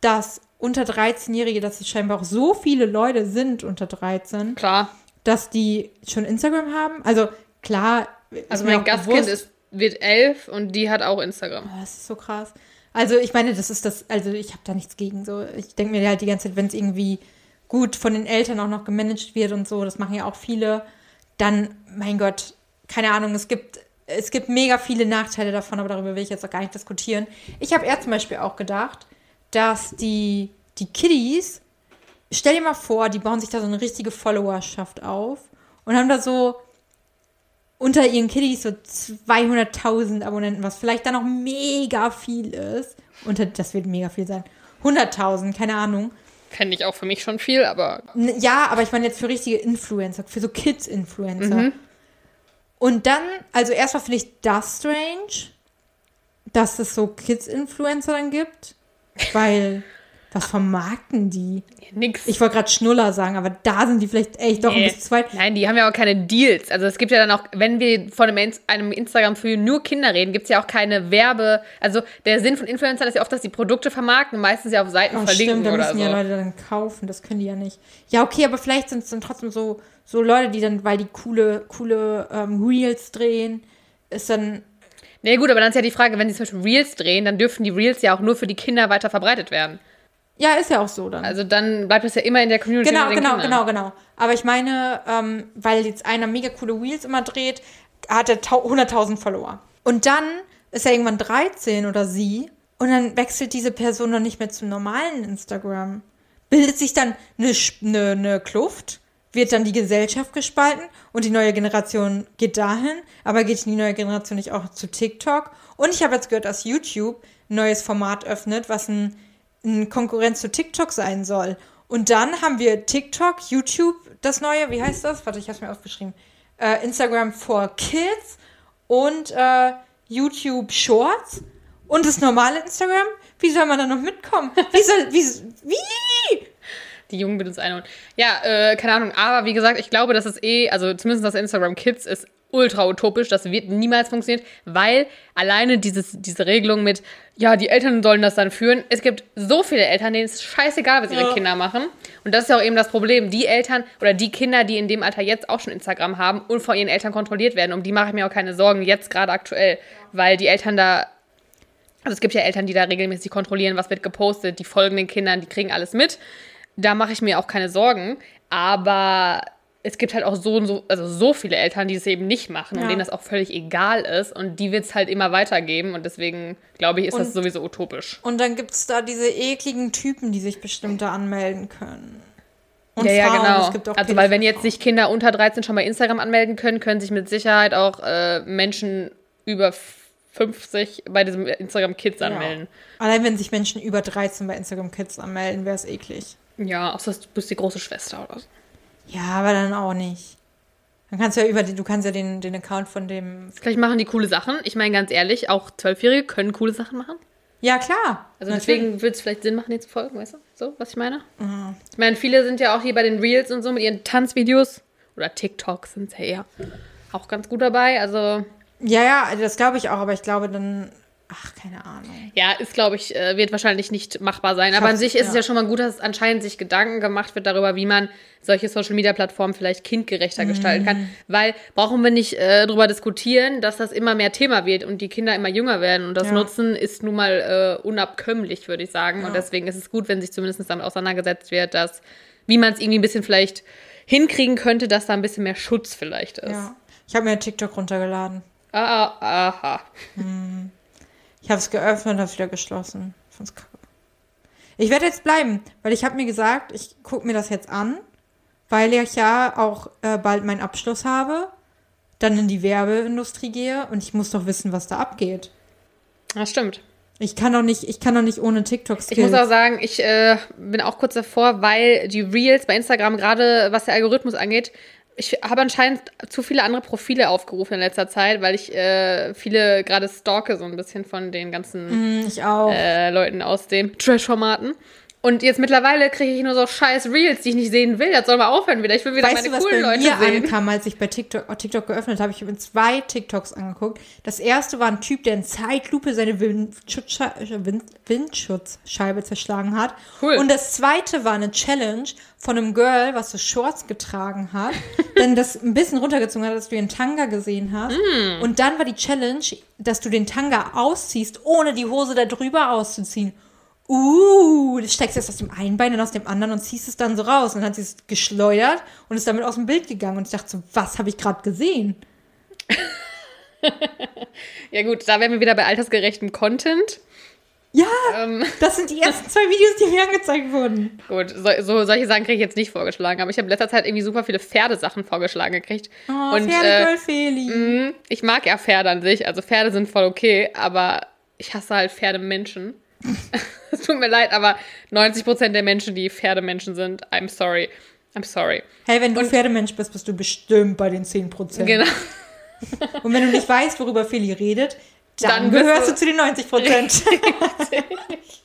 dass unter 13-Jährige, dass es scheinbar auch so viele Leute sind unter 13, Klar. dass die schon Instagram haben. Also, klar. Also mein Gastkind ist, wird elf und die hat auch Instagram. Oh, das ist so krass. Also ich meine, das ist das, also ich habe da nichts gegen. So, ich denke mir halt die ganze Zeit, wenn es irgendwie gut von den Eltern auch noch gemanagt wird und so, das machen ja auch viele, dann, mein Gott, keine Ahnung, es gibt, es gibt mega viele Nachteile davon, aber darüber will ich jetzt auch gar nicht diskutieren. Ich habe eher zum Beispiel auch gedacht, dass die, die Kiddies, stell dir mal vor, die bauen sich da so eine richtige Followerschaft auf und haben da so unter ihren Kiddies so 200.000 Abonnenten, was vielleicht dann noch mega viel ist. Unter, das wird mega viel sein. 100.000, keine Ahnung. Fände ich auch für mich schon viel, aber Ja, aber ich meine jetzt für richtige Influencer, für so Kids-Influencer. Und dann, also erstmal finde ich das strange, dass es so Kids-Influencer dann gibt, weil was vermarkten die? nix. Ich wollte gerade Schnuller sagen, aber da sind die vielleicht echt doch ein Nee. bisschen zu zweit. Nein, die haben ja auch keine Deals. Also es gibt ja dann auch, wenn wir von einem, Ins- einem Instagram für nur Kinder reden, gibt es ja auch keine Werbe. Also der Sinn von Influencern ist ja oft, dass die Produkte vermarkten, meistens ja auf Seiten Oh, verlinken stimmt, da oder müssen so. ja Leute dann kaufen, das können die ja nicht. Ja, okay, aber vielleicht sind es dann trotzdem so, so Leute, die dann, weil die coole, coole ähm, Reels drehen, ist dann, Nee, gut, aber dann ist ja die Frage, wenn sie zum Beispiel Reels drehen, dann dürfen die Reels ja auch nur für die Kinder weiter verbreitet werden. Ja, ist ja auch so dann. Also dann bleibt es ja immer in der Community genau, genau, Kindern. genau, genau. Aber ich meine, ähm, weil jetzt einer mega coole Reels immer dreht, hat er tau- 100.000 Follower. Und dann ist er irgendwann 13 oder sie und dann wechselt diese Person noch nicht mehr zum normalen Instagram. Bildet sich dann eine, eine, eine Kluft? Wird dann die Gesellschaft gespalten und die neue Generation geht dahin, aber geht die neue Generation nicht auch zu TikTok? Und ich habe jetzt gehört, dass YouTube ein neues Format öffnet, was ein, ein Konkurrenz zu TikTok sein soll. Und dann haben wir TikTok, YouTube, das neue, wie heißt das? Warte, ich habe es mir aufgeschrieben. Äh, Instagram for Kids und äh, YouTube Shorts und das normale Instagram. Wie soll man da noch mitkommen? Wie soll, wie, wie? Die Jungen bilden uns ein. Und ja, äh, keine Ahnung. Aber wie gesagt, ich glaube, dass es eh, also zumindest das Instagram Kids ist ultra utopisch. Das wird niemals funktionieren, weil alleine dieses, diese Regelung mit, ja, die Eltern sollen das dann führen. Es gibt so viele Eltern, denen es scheißegal, was ihre Ja. Kinder machen. Und das ist ja auch eben das Problem. Die Eltern oder die Kinder, die in dem Alter jetzt auch schon Instagram haben und von ihren Eltern kontrolliert werden, um die mache ich mir auch keine Sorgen, jetzt gerade aktuell. Weil die Eltern da also es gibt ja Eltern, die da regelmäßig kontrollieren, was wird gepostet, die folgen den Kindern, die kriegen alles mit. Da mache ich mir auch keine Sorgen. Aber es gibt halt auch so und so, also so viele Eltern, die es eben nicht machen und Ja. denen das auch völlig egal ist. Und die wird es halt immer weitergeben. Und deswegen, glaube ich, ist das Und- sowieso utopisch. Und dann gibt es da diese ekligen Typen, die sich bestimmt da anmelden können. und ja, ja, Frauen. genau. Es gibt auch also, weil wenn jetzt sich Kinder unter 13 schon bei Instagram anmelden können, können sich mit Sicherheit auch äh, Menschen über 50 bei diesem Instagram Kids anmelden. Allein wenn sich Menschen über 13 bei Instagram Kids anmelden, wäre es eklig. Ja, außer du bist die große Schwester oder so. Ja, aber dann auch nicht. Dann kannst du ja über den, du kannst ja den, den Account von dem. Vielleicht machen die coole Sachen. Ich meine, ganz ehrlich, auch Zwölfjährige können coole Sachen machen. Ja, klar. Also Natürlich. deswegen würde es vielleicht Sinn machen, hier zu folgen, weißt du? So, was ich meine? Ich meine, viele sind ja auch hier bei den Reels und so mit ihren Tanzvideos oder TikToks sind ja eher auch ganz gut dabei. Also Ja, ja, das glaube ich auch, aber ich glaube dann. Ach, keine Ahnung. ja, ist glaube ich, äh, wird wahrscheinlich nicht machbar sein. Aber an sich ist es ja. ja schon mal gut, dass anscheinend sich Gedanken gemacht wird darüber, wie man solche Social Media Plattformen vielleicht kindgerechter gestalten kann. Weil brauchen wir nicht äh, darüber diskutieren, dass das immer mehr Thema wird und die Kinder immer jünger werden. Und das Ja. Nutzen ist nun mal äh, unabkömmlich, würde ich sagen. Und deswegen ist es gut, wenn sich zumindest damit auseinandergesetzt wird, dass, wie man es irgendwie ein bisschen vielleicht hinkriegen könnte, dass da ein bisschen mehr Schutz vielleicht ist. Ja. Ich habe mir TikTok runtergeladen. Ah, ah, aha. Ich habe es geöffnet und habe es wieder geschlossen. Ich fand's kacke. Ich werde jetzt bleiben, weil ich habe mir gesagt, ich gucke mir das jetzt an, weil ich ja auch äh, bald meinen Abschluss habe, dann in die Werbeindustrie gehe und ich muss doch wissen, was da abgeht. Das stimmt. Ich kann doch nicht, ich kann doch nicht ohne TikTok Ich muss auch sagen, ich äh, bin auch kurz davor, weil die Reels bei Instagram, gerade was der Algorithmus angeht, ich habe anscheinend zu viele andere Profile aufgerufen in letzter Zeit, weil ich äh, viele gerade stalke so ein bisschen von den ganzen auch. äh, Leuten aus dem Trash-Formaten. Und jetzt mittlerweile kriege ich nur so scheiß Reels, die ich nicht sehen will. Das soll mal aufhören wieder. Ich will wieder Weißt meine du, was coolen bei Leute mir sehen. ankam, als ich bei TikTok, oh, TikTok geöffnet habe? Ich habe mir zwei TikToks angeguckt. Das erste war ein Typ, der in Zeitlupe seine Windschutzschei- äh, Wind Windschutzscheibe zerschlagen hat. Cool. Und das zweite war eine Challenge von einem Girl, was so Shorts getragen hat, [laughs] dann das ein bisschen runtergezogen hat, dass du den Tanga gesehen hast. Mm. Und dann war die Challenge, dass du den Tanga ausziehst, ohne die Hose da drüber auszuziehen. Uh, du steckst jetzt aus dem einen Bein und aus dem anderen und ziehst es dann so raus. Und dann hat sie es geschleudert und ist damit aus dem Bild gegangen. Und ich dachte so, was habe ich gerade gesehen? [laughs] Ja gut, da wären wir wieder bei altersgerechtem Content. Ja, Ähm, das sind die ersten zwei Videos, die mir angezeigt wurden. gut, so, so solche Sachen kriege ich jetzt nicht vorgeschlagen, aber ich habe in letzter Zeit irgendwie super viele Pferdesachen vorgeschlagen gekriegt. Oh, und äh, Pferdegirl Feli. mh, ich mag ja Pferde an sich, also Pferde sind voll okay, aber ich hasse halt Pferdemenschen. [laughs] es tut mir leid, aber 90% der Menschen, die Pferdemenschen sind, I'm sorry. I'm sorry. Hey, wenn du Pferdemensch bist, bist du bestimmt bei den 10%. Genau. Und wenn du nicht weißt, worüber Feli redet, dann, Dann gehörst du- du zu den 90%. [laughs]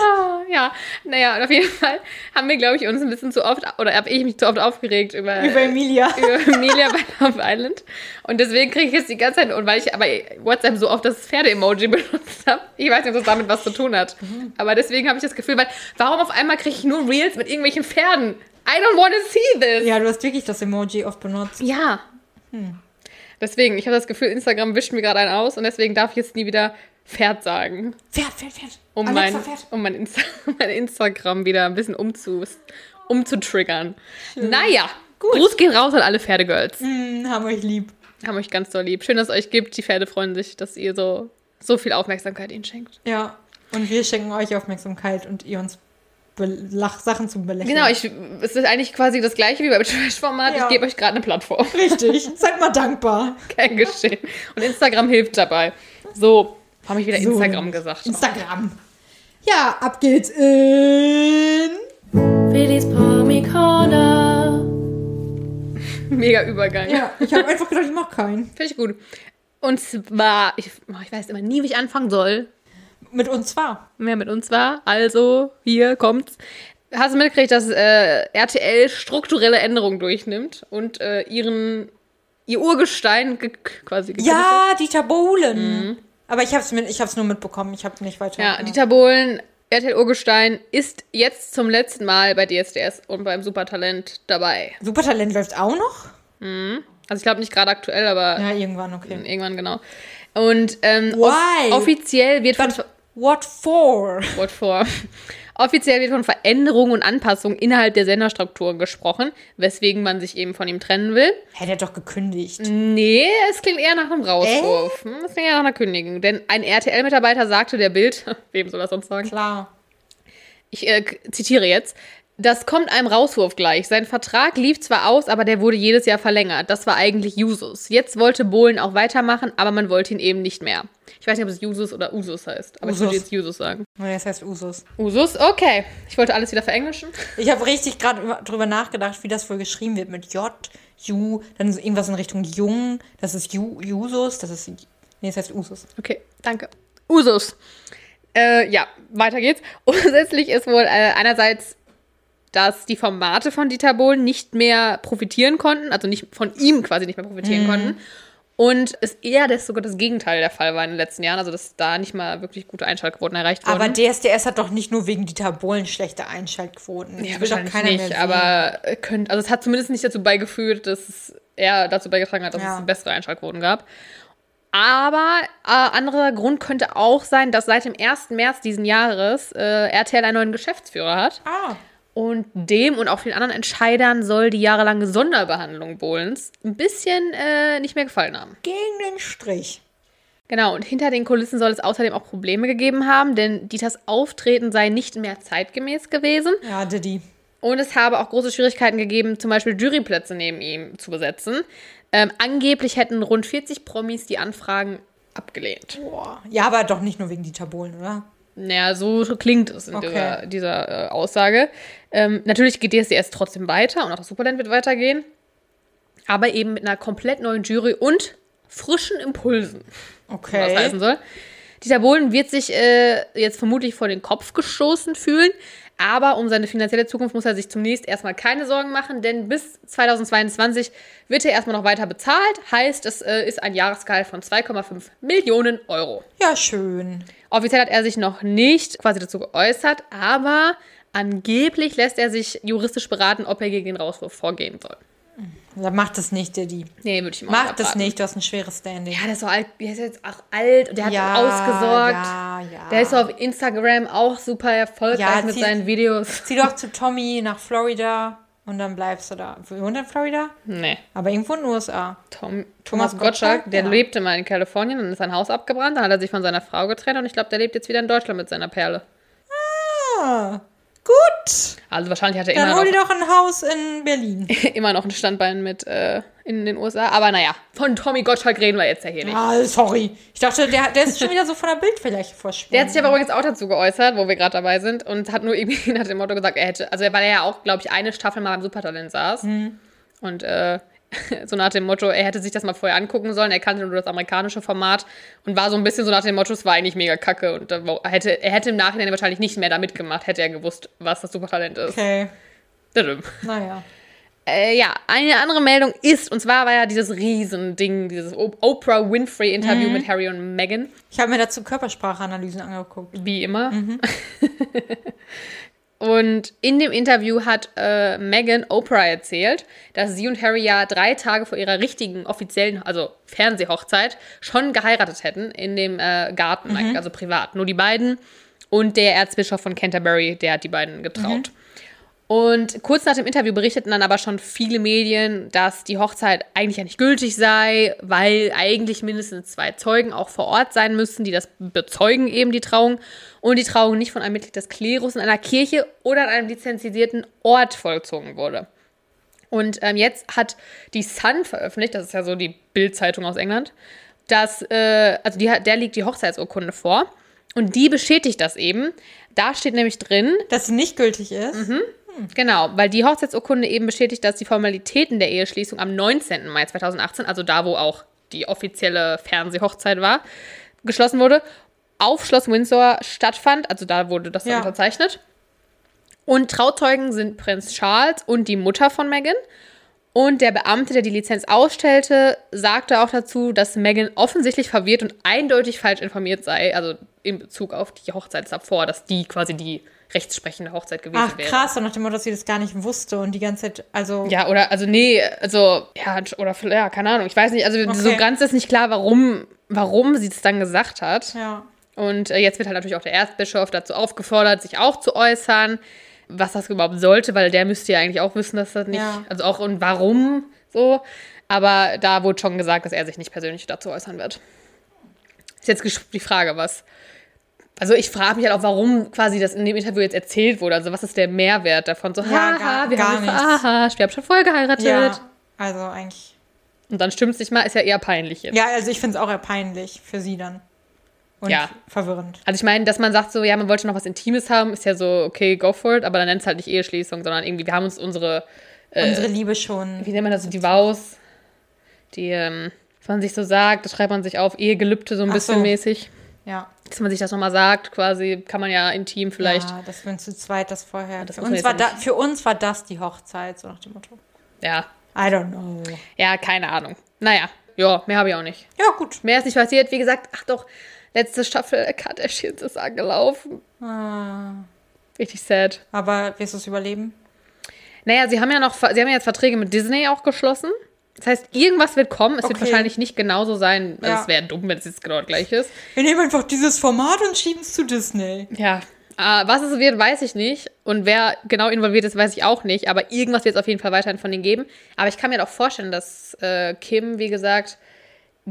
Ah, [laughs] ja, naja, und auf jeden Fall haben wir, glaube ich, uns ein bisschen zu oft, oder habe ich mich zu oft aufgeregt über, Über Emilia. [laughs] über Emilia bei Love Island. Und deswegen kriege ich jetzt die ganze Zeit, und weil ich aber WhatsApp so oft das Pferde-Emoji [laughs] benutzt habe, ich weiß nicht, ob das damit was zu tun hat. Aber deswegen habe ich das Gefühl, weil, warum auf einmal kriege ich nur Reels mit irgendwelchen Pferden? I don't want to see this. Ja, du hast wirklich das Emoji oft benutzt. Ja. Deswegen, ich habe das Gefühl, Instagram wischt mir gerade einen aus und deswegen darf ich jetzt nie wieder Pferd sagen. Pferd, Pferd, Pferd. um Alexa, mein, Pferd. um mein, Insta [laughs] mein Instagram wieder ein bisschen umzu, umzutriggern. Naja, Gruß geht raus an alle Pferdegirls. Hm, haben euch lieb. Haben euch ganz doll lieb. Schön, dass es euch gibt. Die Pferde freuen sich, dass ihr so, so viel Aufmerksamkeit ihnen schenkt. Ja. Und wir schenken euch Aufmerksamkeit und ihr uns Belach Sachen zum Belächeln. Genau, ich, es ist eigentlich quasi das gleiche wie beim [laughs] Trash-Format. Ja. Ich gebe euch gerade eine Plattform. Richtig. [laughs] Seid mal dankbar. Kein Geschehen. Und Instagram hilft dabei. So, habe ich wieder So. Instagram gesagt. Instagram. Ja, ab geht's in. Willis Promi Corner. [laughs] Mega Übergang. Ja, ich habe einfach gedacht, ich mach keinen. Finde ich gut. Und zwar, ich, oh, ich weiß immer nie, wie ich anfangen soll. Mit uns zwar. wer mit uns war. Also, hier kommt's. Hast du mitgekriegt, dass äh, RTL strukturelle Änderungen durchnimmt und äh, ihren ihr Urgestein ge quasi gekündigt hat? Ja, Dieter Bohlen. Aber ich hab's, mit, ich hab's nur mitbekommen. Ich habe nicht weiter. Ja, Dieter Bohlen, RTL Urgestein, ist jetzt zum letzten Mal bei DSDS und beim Supertalent dabei. Supertalent läuft auch noch? Also ich glaube nicht gerade aktuell, aber Ja, irgendwann, okay. irgendwann genau. Und ähm, Why? off offiziell wird von But what for? Wort vor. Offiziell wird von Veränderungen und Anpassungen innerhalb der Senderstrukturen gesprochen, weswegen man sich eben von ihm trennen will. Hätte er doch gekündigt. Nee, es klingt eher nach einem Rauswurf. Hm, Es klingt eher nach einer Kündigung. Denn ein RTL-Mitarbeiter sagte der Bild, [laughs] wem soll das sonst sagen? Klar. Ich äh, zitiere jetzt. Das kommt einem Rauswurf gleich. Sein Vertrag lief zwar aus, aber der wurde jedes Jahr verlängert. Das war eigentlich Jusus. Jetzt wollte Bohlen auch weitermachen, aber man wollte ihn eben nicht mehr. Ich weiß nicht, ob es Jusus oder Usus heißt, aber ich würde Usus. jetzt Jusus sagen. Nee, das heißt Usus. Usus, okay. Ich wollte alles wieder verenglischen. Ich habe richtig gerade über- drüber nachgedacht, wie das wohl geschrieben wird mit J, Ju, dann irgendwas in Richtung Jung. Das ist Ju, Jusus, das ist. Nee, das heißt Usus. Okay, danke. Usus. Äh, ja, weiter geht's. [laughs] Grundsätzlich ist wohl äh, einerseits, dass die Formate von Dieter Bohlen nicht mehr profitieren konnten, also nicht von ihm quasi nicht mehr profitieren konnten. Und es eher das sogar das Gegenteil der Fall war in den letzten Jahren, also dass da nicht mal wirklich gute Einschaltquoten erreicht wurden. Aber DSDS hat doch nicht nur wegen Dieter Bohlen schlechte Einschaltquoten. ja, wahrscheinlich nicht, aber könnt, also es hat zumindest nicht dazu beigeführt, dass es eher dazu beigetragen hat, dass Ja. es bessere Einschaltquoten gab. Aber äh, anderer Grund könnte auch sein, dass seit dem 1. März diesen Jahres äh, RTL einen neuen Geschäftsführer hat. Ah, Und dem und auch vielen anderen Entscheidern soll die jahrelange Sonderbehandlung Bohlens ein bisschen äh, nicht mehr gefallen haben. gegen den Strich. Genau, und hinter den Kulissen soll es außerdem auch Probleme gegeben haben, denn Dieters Auftreten sei nicht mehr zeitgemäß gewesen. Ja, Diddy. Und es habe auch große Schwierigkeiten gegeben, zum Beispiel Juryplätze neben ihm zu besetzen. Ähm, angeblich hätten rund 40 Promis die Anfragen abgelehnt. Boah. Ja, aber doch nicht nur wegen Dieter Bohlen, oder? Naja, so klingt es in Okay. dieser, dieser äh, Aussage. Ähm, natürlich geht DSDS trotzdem weiter und auch das Superland wird weitergehen. Aber eben mit einer komplett neuen Jury und frischen Impulsen, was Okay. heißen soll. Dieter Bohlen wird sich äh, jetzt vermutlich vor den Kopf gestoßen fühlen, aber um seine finanzielle Zukunft muss er sich zunächst erstmal keine Sorgen machen, denn bis 2022 wird er erstmal noch weiter bezahlt. Heißt, es äh, ist ein Jahresgehalt von 2,5 Millionen Euro. Ja, schön. Offiziell hat er sich noch nicht quasi dazu geäußert, aber angeblich lässt er sich juristisch beraten, ob er gegen den Rauswurf vorgehen soll. Ja, mach das nicht, Diddy. Nee, würde ich ihm auch Mach das nicht, du hast ein schweres Standing. Ja, der ist so alt, der ist jetzt auch alt und der hat Ja, ausgesorgt. ja, ja. Der ist auf Instagram auch super erfolgreich Ja, mit zieh- seinen Videos. Zieh doch zu Tommy nach Florida und dann bleibst du da. Wohnt in Florida? Nee, Aber irgendwo in den USA. Tom, Thomas Thomas Gottschalk, Gottschalk, der ja. lebte mal in Kalifornien, dann ist sein Haus abgebrannt, dann hat er sich von seiner Frau getrennt und ich glaube, der lebt jetzt wieder in Deutschland mit seiner Perle. Ah, gut. Also wahrscheinlich hat er Dann immer hol dir noch, doch ein Haus in Berlin. [laughs] immer noch ein Standbein mit äh, in den USA. Aber naja, von Tommy Gottschalk reden wir jetzt ja hier nicht. Ah, sorry. Ich dachte, der, der ist schon wieder so von der Bildfläche verschwunden. Der hat sich aber übrigens auch dazu geäußert, wo wir gerade dabei sind, und hat nur irgendwie [laughs] nach dem Motto gesagt, er hätte, also weil er ja auch, glaube ich, eine Staffel mal beim Supertalent saß. Und äh, [laughs] so nach dem Motto, er hätte sich das mal vorher angucken sollen, er kannte nur das amerikanische Format und war so ein bisschen so nach dem Motto, es war eigentlich mega kacke und wo- hätte, er hätte im Nachhinein wahrscheinlich nicht mehr da mitgemacht, hätte er gewusst, was das Supertalent ist. Okay, naja. Äh, ja, eine andere Meldung ist, und zwar war ja dieses Riesending, dieses Oprah Winfrey-Interview mit Harry und Meghan. Ich habe mir dazu Körpersprachanalysen angeguckt. Wie immer. [laughs] und in dem Interview hat äh, Meghan Oprah erzählt, dass sie und Harry ja drei Tage vor ihrer richtigen offiziellen, also Fernsehhochzeit, schon geheiratet hätten in dem äh, Garten, also privat. Nur die beiden und der Erzbischof von Canterbury, der hat die beiden getraut. Und kurz nach dem Interview berichteten dann aber schon viele Medien, dass die Hochzeit eigentlich ja nicht gültig sei, weil eigentlich mindestens zwei Zeugen auch vor Ort sein müssten, die das bezeugen eben die Trauung und die Trauung nicht von einem Mitglied des Klerus in einer Kirche oder an einem lizenzierten Ort vollzogen wurde. Und ähm, jetzt hat die Sun veröffentlicht, das ist ja so die Bild-Zeitung aus England, dass, äh, also die, der liegt die Hochzeitsurkunde vor und die bestätigt das eben. Da steht nämlich drin, Dass sie nicht gültig ist. Genau, weil die Hochzeitsurkunde eben bestätigt, dass die Formalitäten der Eheschließung am 19. Mai 2018, also da, wo auch die offizielle Fernsehhochzeit war, geschlossen wurde, auf Schloss Windsor stattfand. Also da wurde das dann Ja. unterzeichnet. Und Trauzeugen sind Prinz Charles und die Mutter von Meghan. Und der Beamte, der die Lizenz ausstellte, sagte auch dazu, dass Meghan offensichtlich verwirrt und eindeutig falsch informiert sei, also in Bezug auf die Hochzeit davor, dass die quasi die rechtssprechende Hochzeit gewesen Ach, wäre. krass. Und nach dem Motto, dass sie das gar nicht wusste und die ganze Zeit, also. Ja, oder, also nee, also, ja, oder, ja, keine Ahnung, ich weiß nicht, also so Okay. ganz ist nicht klar, warum, warum sie es dann gesagt hat. ja. Und äh, jetzt wird halt natürlich auch der Erzbischof dazu aufgefordert, sich auch zu äußern, was das überhaupt sollte, weil der müsste ja eigentlich auch wissen, dass das nicht, Ja. also auch und warum so. Aber da wurde schon gesagt, dass er sich nicht persönlich dazu äußern wird. Ist jetzt die Frage, was Also ich frage mich halt auch, warum quasi das in dem Interview jetzt erzählt wurde. Also was ist der Mehrwert davon? So, Ja, haha, gar- wir gar haben nichts. aha, wir haben schon voll geheiratet. Ja, also eigentlich. Und dann stimmt es nicht mal, ist ja eher peinlich jetzt. Ja, also ich finde es auch eher peinlich für sie dann. Und Ja. verwirrend. Also ich meine, dass man sagt so, ja, man wollte noch was Intimes haben, ist ja so, okay, go for it, aber dann nennt es halt nicht Eheschließung, sondern irgendwie, wir haben uns unsere, Unsere Liebe schon. wie nennt man das, so, die Vows, die, ähm, was man sich so sagt, das schreibt man sich auf, Ehegelübde so ein Ach bisschen so. mäßig. Ja. Dass man sich das nochmal sagt, quasi, kann man ja intim vielleicht. Ja, dass wir uns zu zweit das vorher. das für, uns war da, für uns war das die Hochzeit, so nach dem Motto. Ja, I don't know. ja, keine Ahnung. Naja, ja, mehr habe ich auch nicht. Ja, gut. Mehr ist nicht passiert. Wie gesagt, ach doch, letzte Staffel [laughs] Kardashians ist angelaufen. Ah, Richtig sad. aber wirst du es überleben? Naja, sie haben ja noch, sie haben ja jetzt Verträge mit Disney auch geschlossen. Das heißt, irgendwas wird kommen. Es wird Okay. wahrscheinlich nicht genauso sein. Also Ja. es wäre dumm, wenn es jetzt genau gleich ist. Wir nehmen einfach dieses Format und schieben es zu Disney. Ja. Äh, was es wird, weiß ich nicht. Und wer genau involviert ist, weiß ich auch nicht. Aber irgendwas wird es auf jeden Fall weiterhin von denen geben. Aber ich kann mir doch vorstellen, dass äh, Kim, wie gesagt,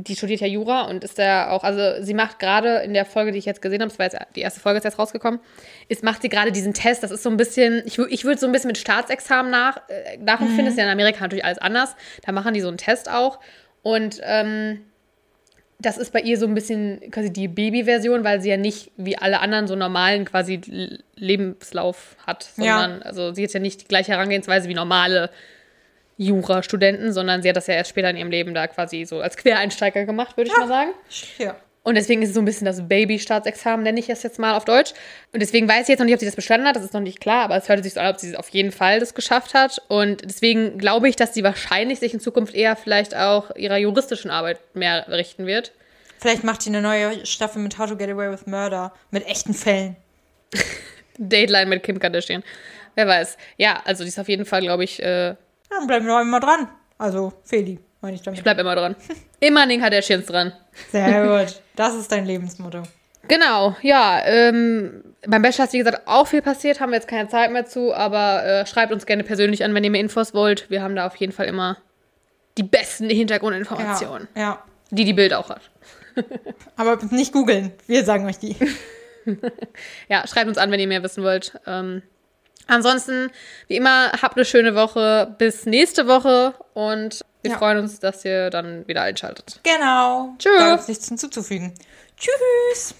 die studiert ja Jura und ist da auch, also sie macht gerade in der Folge, die ich jetzt gesehen habe, das war jetzt die erste Folge ist jetzt rausgekommen, ist, macht sie gerade diesen Test. Das ist so ein bisschen, ich, ich würde so ein bisschen mit Staatsexamen nach, äh, nachempfinden. Ist ja in Amerika natürlich alles anders. Da machen die so einen Test auch. Und ähm, das ist bei ihr so ein bisschen quasi die Baby-Version, weil sie ja nicht wie alle anderen so normalen quasi Lebenslauf hat, Ja. sondern also sie hat ja nicht die gleiche Herangehensweise wie normale Jura-Studenten, sondern sie hat das ja erst später in ihrem Leben da quasi so als Quereinsteiger gemacht, würde ich mal sagen. Ja. Und deswegen ist es so ein bisschen das Baby-Staatsexamen, nenne ich es jetzt mal auf Deutsch. Und deswegen weiß ich jetzt noch nicht, ob sie das bestanden hat, das ist noch nicht klar, aber es hört sich so an, ob sie auf jeden Fall das geschafft hat. Und deswegen glaube ich, dass sie wahrscheinlich sich in Zukunft eher vielleicht auch ihrer juristischen Arbeit mehr richten wird. Vielleicht macht sie eine neue Staffel mit How to Get Away with Murder. Mit echten Fällen. [laughs] Dateline mit Kim Kardashian. Wer weiß. Ja, also die ist auf jeden Fall, glaube ich, äh, Ja, dann bleiben wir doch immer dran. Also, Feli, meine ich damit. ich bleib immer dran. Immer an den Kardashians dran. Sehr gut. Das ist dein Lebensmotto. Genau, ja. Ähm, beim Bachelor ist, wie gesagt, auch viel passiert, haben wir jetzt keine Zeit mehr zu, aber äh, schreibt uns gerne persönlich an, wenn ihr mehr Infos wollt. Wir haben da auf jeden Fall immer die besten Ja. Hintergrundinformationen, ja. die die Bild auch hat. [laughs] Aber nicht googeln. Wir sagen euch die. [laughs] Ja, schreibt uns an, wenn ihr mehr wissen wollt. Ähm, ansonsten, wie immer, habt eine schöne Woche. Bis nächste Woche und wir Ja. freuen uns, dass ihr dann wieder einschaltet. Genau. Tschüss. Da gibt's nichts hinzuzufügen. Tschüss.